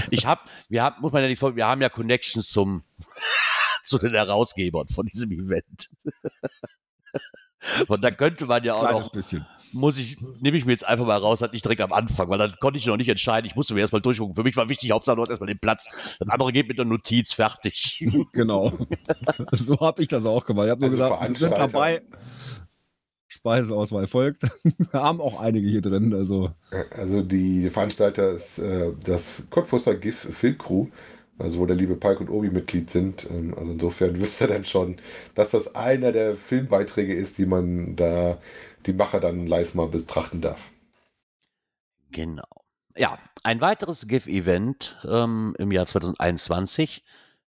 ich habe, wir haben, muss man ja nicht vor, wir haben ja Connections zum, zu den Herausgebern von diesem Event. Und da könnte man ja auch Kleines noch, bisschen. muss ich, nehme ich mir jetzt einfach mal raus, halt nicht direkt am Anfang, weil dann konnte ich noch nicht entscheiden. Ich musste mir erstmal durchgucken. Für mich war wichtig, Hauptsache du hast erstmal den Platz. Das andere geht mit der Notiz fertig. Genau. so habe ich das auch gemacht. Ich habe nur Also gesagt, wir sind dabei. Speiseauswahl folgt. Wir haben auch einige hier drin. Also Also die Veranstalter ist äh, das Cottbusser GIF Filmcrew, also wo der liebe Palk und Obi Mitglied sind. Ähm, also insofern wisst ihr dann schon, dass das einer der Filmbeiträge ist, die man da, die Macher dann live mal betrachten darf. Genau. Ja, ein weiteres GIF-Event ähm, im Jahr 2021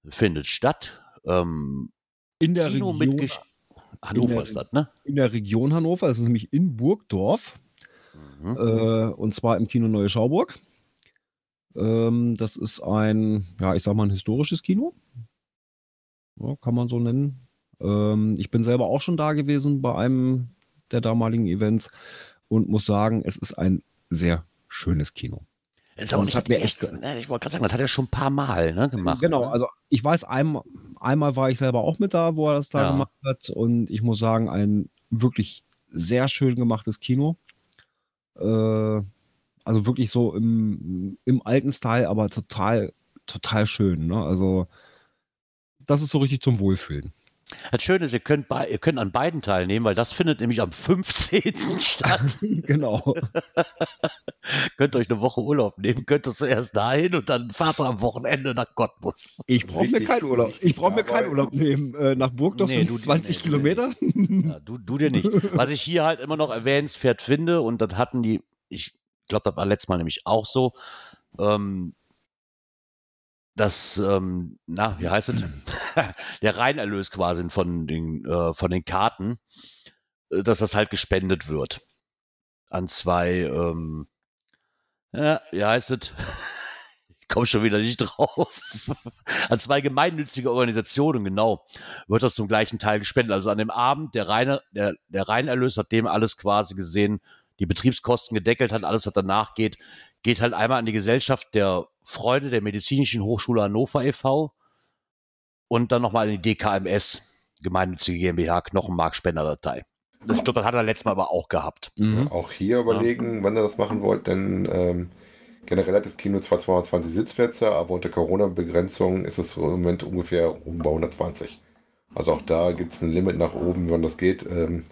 findet statt. Ähm, in der Kino Region, mit Gesch Hannover der- ist das, ne? in der Region Hannover, es ist nämlich in Burgdorf. Mhm. äh, und zwar im Kino Neue Schauburg. Ähm, das ist ein, ja, ich sag mal, ein historisches Kino. Ja, kann man so nennen. Ähm, ich bin selber auch schon da gewesen bei einem der damaligen Events und muss sagen, es ist ein sehr schönes Kino. Das nicht hat mir echt ne, Ich wollte gerade sagen, das hat er schon ein paar Mal ne, gemacht. Genau, ne? also ich weiß, einmal, einmal war ich selber auch mit da, wo er das da Ja. gemacht hat und ich muss sagen, ein wirklich sehr schön gemachtes Kino. Äh, also wirklich so im, im alten Style, aber total, total schön. Ne? Also das ist so richtig zum Wohlfühlen. Das Schöne ist, ihr könnt, bei, ihr könnt an beiden teilnehmen, weil das findet nämlich am 15. statt. genau. könnt euch eine Woche Urlaub nehmen, könnt ihr zuerst dahin und dann fahrt ihr am Wochenende nach Cottbus. Ich brauche mir keinen Urlaub. Ich brauche mir keinen. Urlaub nehmen. Äh, nach Burgdorf Nee, sind es 20 nee, Kilometer. Ja, du, du dir nicht. Was ich hier halt immer noch erwähnenswert finde, und das hatten die, ich glaube, das war letztes Mal nämlich auch so, ähm, dass, ähm, na, wie heißt es? Der Reinerlös quasi von den, äh, von den Karten, äh, dass das halt gespendet wird. An zwei, ähm, ja, wie heißt es? Ich komme schon wieder nicht drauf. An zwei gemeinnützige Organisationen, genau wird das zum gleichen Teil gespendet. Also an dem Abend, der, Reine, der, der Reinerlös hat dem alles quasi gesehen, die Betriebskosten gedeckelt hat, alles, was danach geht, geht halt einmal an die Gesellschaft der Freunde der Medizinischen Hochschule Hannover e.V. und dann nochmal an die DKMS, gemeinnützige GmbH, Knochenmarkspenderdatei. Das, ich glaube, das hat er letztes Mal aber auch gehabt. Mhm. Auch hier überlegen, wann ihr das machen wollt, denn ähm, generell hat das Kino zwar 220 Sitzplätze, aber unter Corona-Begrenzung ist es im Moment ungefähr um bei 120. Also auch da gibt es ein Limit nach oben, wann das geht. Ähm,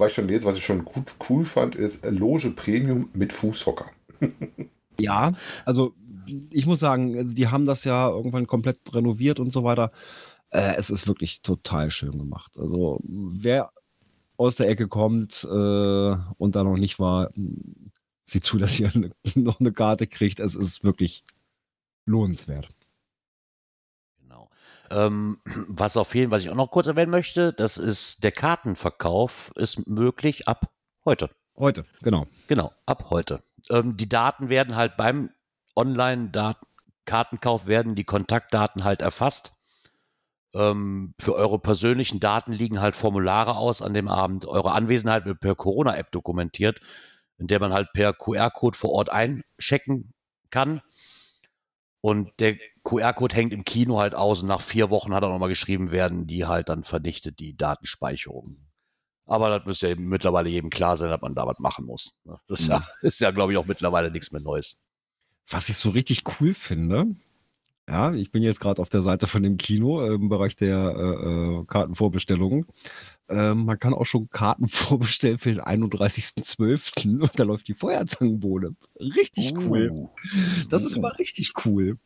wobei ich schon lese, was ich schon gut cool fand, ist Loge Premium mit Fußhocker. Ja, also ich muss sagen, also die haben das ja irgendwann komplett renoviert und so weiter. Äh, es ist wirklich total schön gemacht. Also wer aus der Ecke kommt äh, und da noch nicht war, sieht zu, dass ihr noch eine Karte kriegt. Es ist wirklich lohnenswert. Ähm, was auf jeden Fall, was ich auch noch kurz erwähnen möchte, das ist der Kartenverkauf ist möglich ab heute. Heute, genau. Genau, ab heute. Ähm, die Daten werden halt beim Online-Kartenkauf werden die Kontaktdaten halt erfasst. Ähm, für eure persönlichen Daten liegen halt Formulare aus an dem Abend. Eure Anwesenheit wird per Corona-App dokumentiert, in der man halt per QR-Code vor Ort einchecken kann. Und der QR-Code hängt im Kino halt aus und nach vier Wochen hat er nochmal geschrieben werden, die halt dann vernichtet, die Datenspeicherung. Aber das müsste ja eben mittlerweile jedem klar sein, dass man da was machen muss. Das ist ja, ist ja glaube ich, auch mittlerweile nichts mehr Neues. Was ich so richtig cool finde, ja, ich bin jetzt gerade auf der Seite von dem Kino äh, im Bereich der äh, äh, Kartenvorbestellungen. Ähm, man kann auch schon Karten vorbestellen für den 31.12. und da läuft die Feuerzangenbowle. Richtig cool. Uh, Das ist mal richtig cool.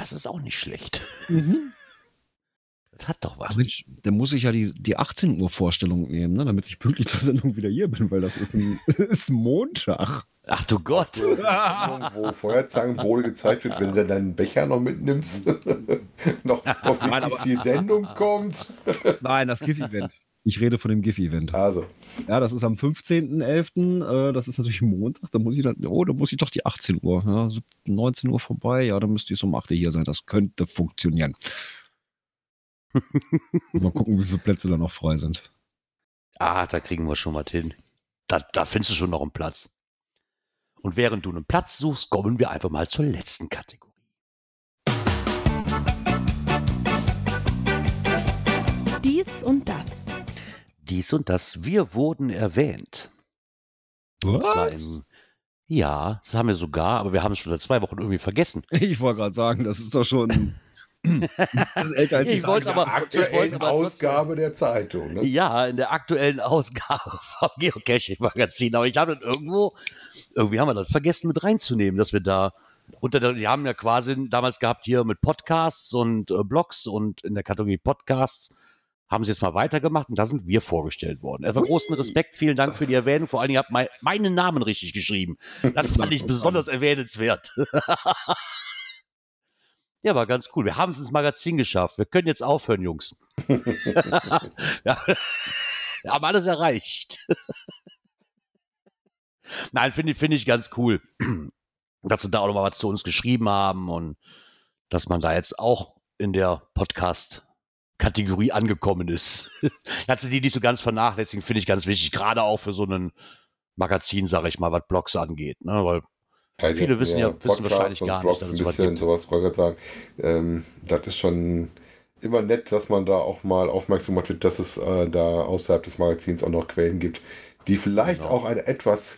Das ist auch nicht schlecht. Mhm. Das hat doch was. Mensch, dann muss ich ja die, die 18 Uhr Vorstellung nehmen, ne, damit ich pünktlich zur Sendung wieder hier bin, weil das ist ein ist Montag. Ach du Gott. wo Feuerzangenbowle gezeigt wird, wenn du dann deinen Becher noch mitnimmst. noch auf wie viel Sendung kommt. Nein, das GIF-Event. Ich rede von dem GIF-Event. Also. Ja, das ist am 15.11. Äh, das ist natürlich Montag. Da muss ich dann, oh, da muss ich doch die 18 Uhr. Ja, 19 Uhr vorbei. Ja, dann müsste ich so um 8 Uhr hier sein. Das könnte funktionieren. Mal gucken, wie viele Plätze da noch frei sind. Ah, da kriegen wir schon mal hin. Da, da findest du schon noch einen Platz. Und während du einen Platz suchst, kommen wir einfach mal zur letzten Kategorie. Dies und das. Wir wurden erwähnt. Was? im, ja, das haben wir sogar, aber wir haben es schon seit zwei Wochen irgendwie vergessen. Ich wollte gerade sagen, das ist doch schon. das ist älter als die Ich wollte Tage. aber- ich wollte Aktuelle aber Ausgabe der Zeitung. Ne? Ja, in der aktuellen Ausgabe vom Geocaching-Magazin. Aber ich habe das irgendwo, irgendwie haben wir das vergessen mit reinzunehmen, dass wir da unter der, die haben ja quasi damals gehabt hier mit Podcasts und äh, Blogs und in der Kategorie Podcasts haben sie jetzt mal weitergemacht und da sind wir vorgestellt worden. Etwa großen Respekt, vielen Dank für die Erwähnung. Vor allen Dingen habt mein, meinen Namen richtig geschrieben. Das fand ich besonders erwähnenswert. ja, war ganz cool. Wir haben es ins Magazin geschafft. Wir können jetzt aufhören, Jungs. ja, wir haben alles erreicht. Nein, finde ich, finde ich ganz cool, dass sie da auch noch mal was zu uns geschrieben haben und dass man da jetzt auch in der Podcast-Kategorie angekommen ist. Dass sie die nicht so ganz vernachlässigen, finde ich ganz wichtig, gerade auch für so ein Magazin, sage ich mal, was Blogs angeht. Ne? Weil Ja, Viele wissen ja- wissen Podcasts wahrscheinlich gar nicht, Blogs dass es ein bisschen gibt. sowas, wollte sagen. Ähm, das ist schon immer nett, dass man da auch mal aufmerksam macht, wird, dass es äh, da außerhalb des Magazins auch noch Quellen gibt, die vielleicht Genau. auch einen etwas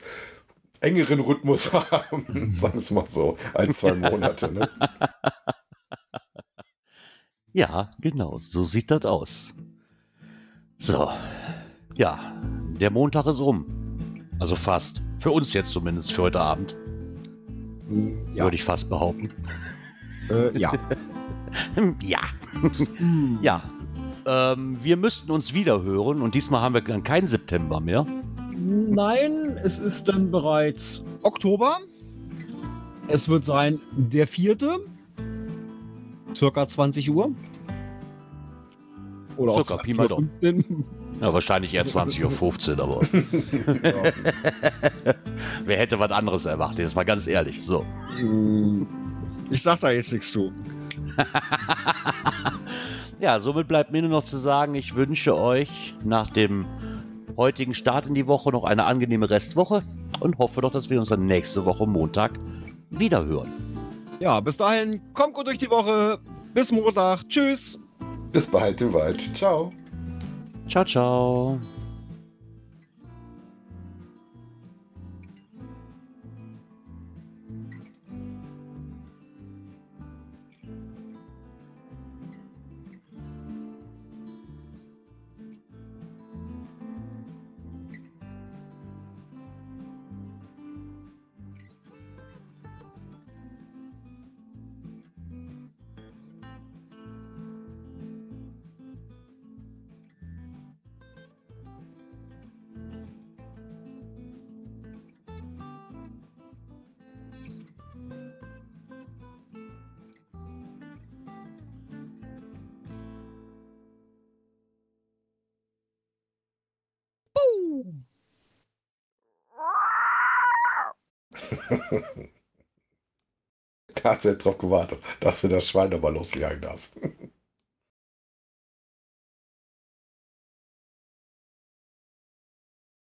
engeren Rhythmus haben, sagen wir es mal so, als zwei Monate. Ne? Ja, genau, so sieht das aus. So, ja, der Montag ist um. Also fast. Für uns jetzt zumindest, für heute Abend, Ja. würde ich fast behaupten. Äh, ja. ja, ja. Ähm, wir müssten uns wieder hören und diesmal haben wir dann keinen September mehr. Nein, es ist dann bereits Oktober. Es wird sein der vierte. Circa 20 Uhr. Oder auch Circa, mal 20.15 Uhr. Ja, wahrscheinlich eher 20.15 Uhr, aber Ja. wer hätte was anderes erwartet? Jetzt mal ganz ehrlich. So. Ich sag da jetzt nichts zu. Ja, somit bleibt mir nur noch zu sagen, ich wünsche euch nach dem heutigen Start in die Woche noch eine angenehme Restwoche und hoffe doch, dass wir uns dann nächste Woche Montag wieder hören. Ja, bis dahin, kommt gut durch die Woche. Bis Montag. Tschüss. Bis bald im Wald. Ciao. Ciao, ciao. Hast du jetzt drauf gewartet, dass du das Schwein nochmal losjagen darfst.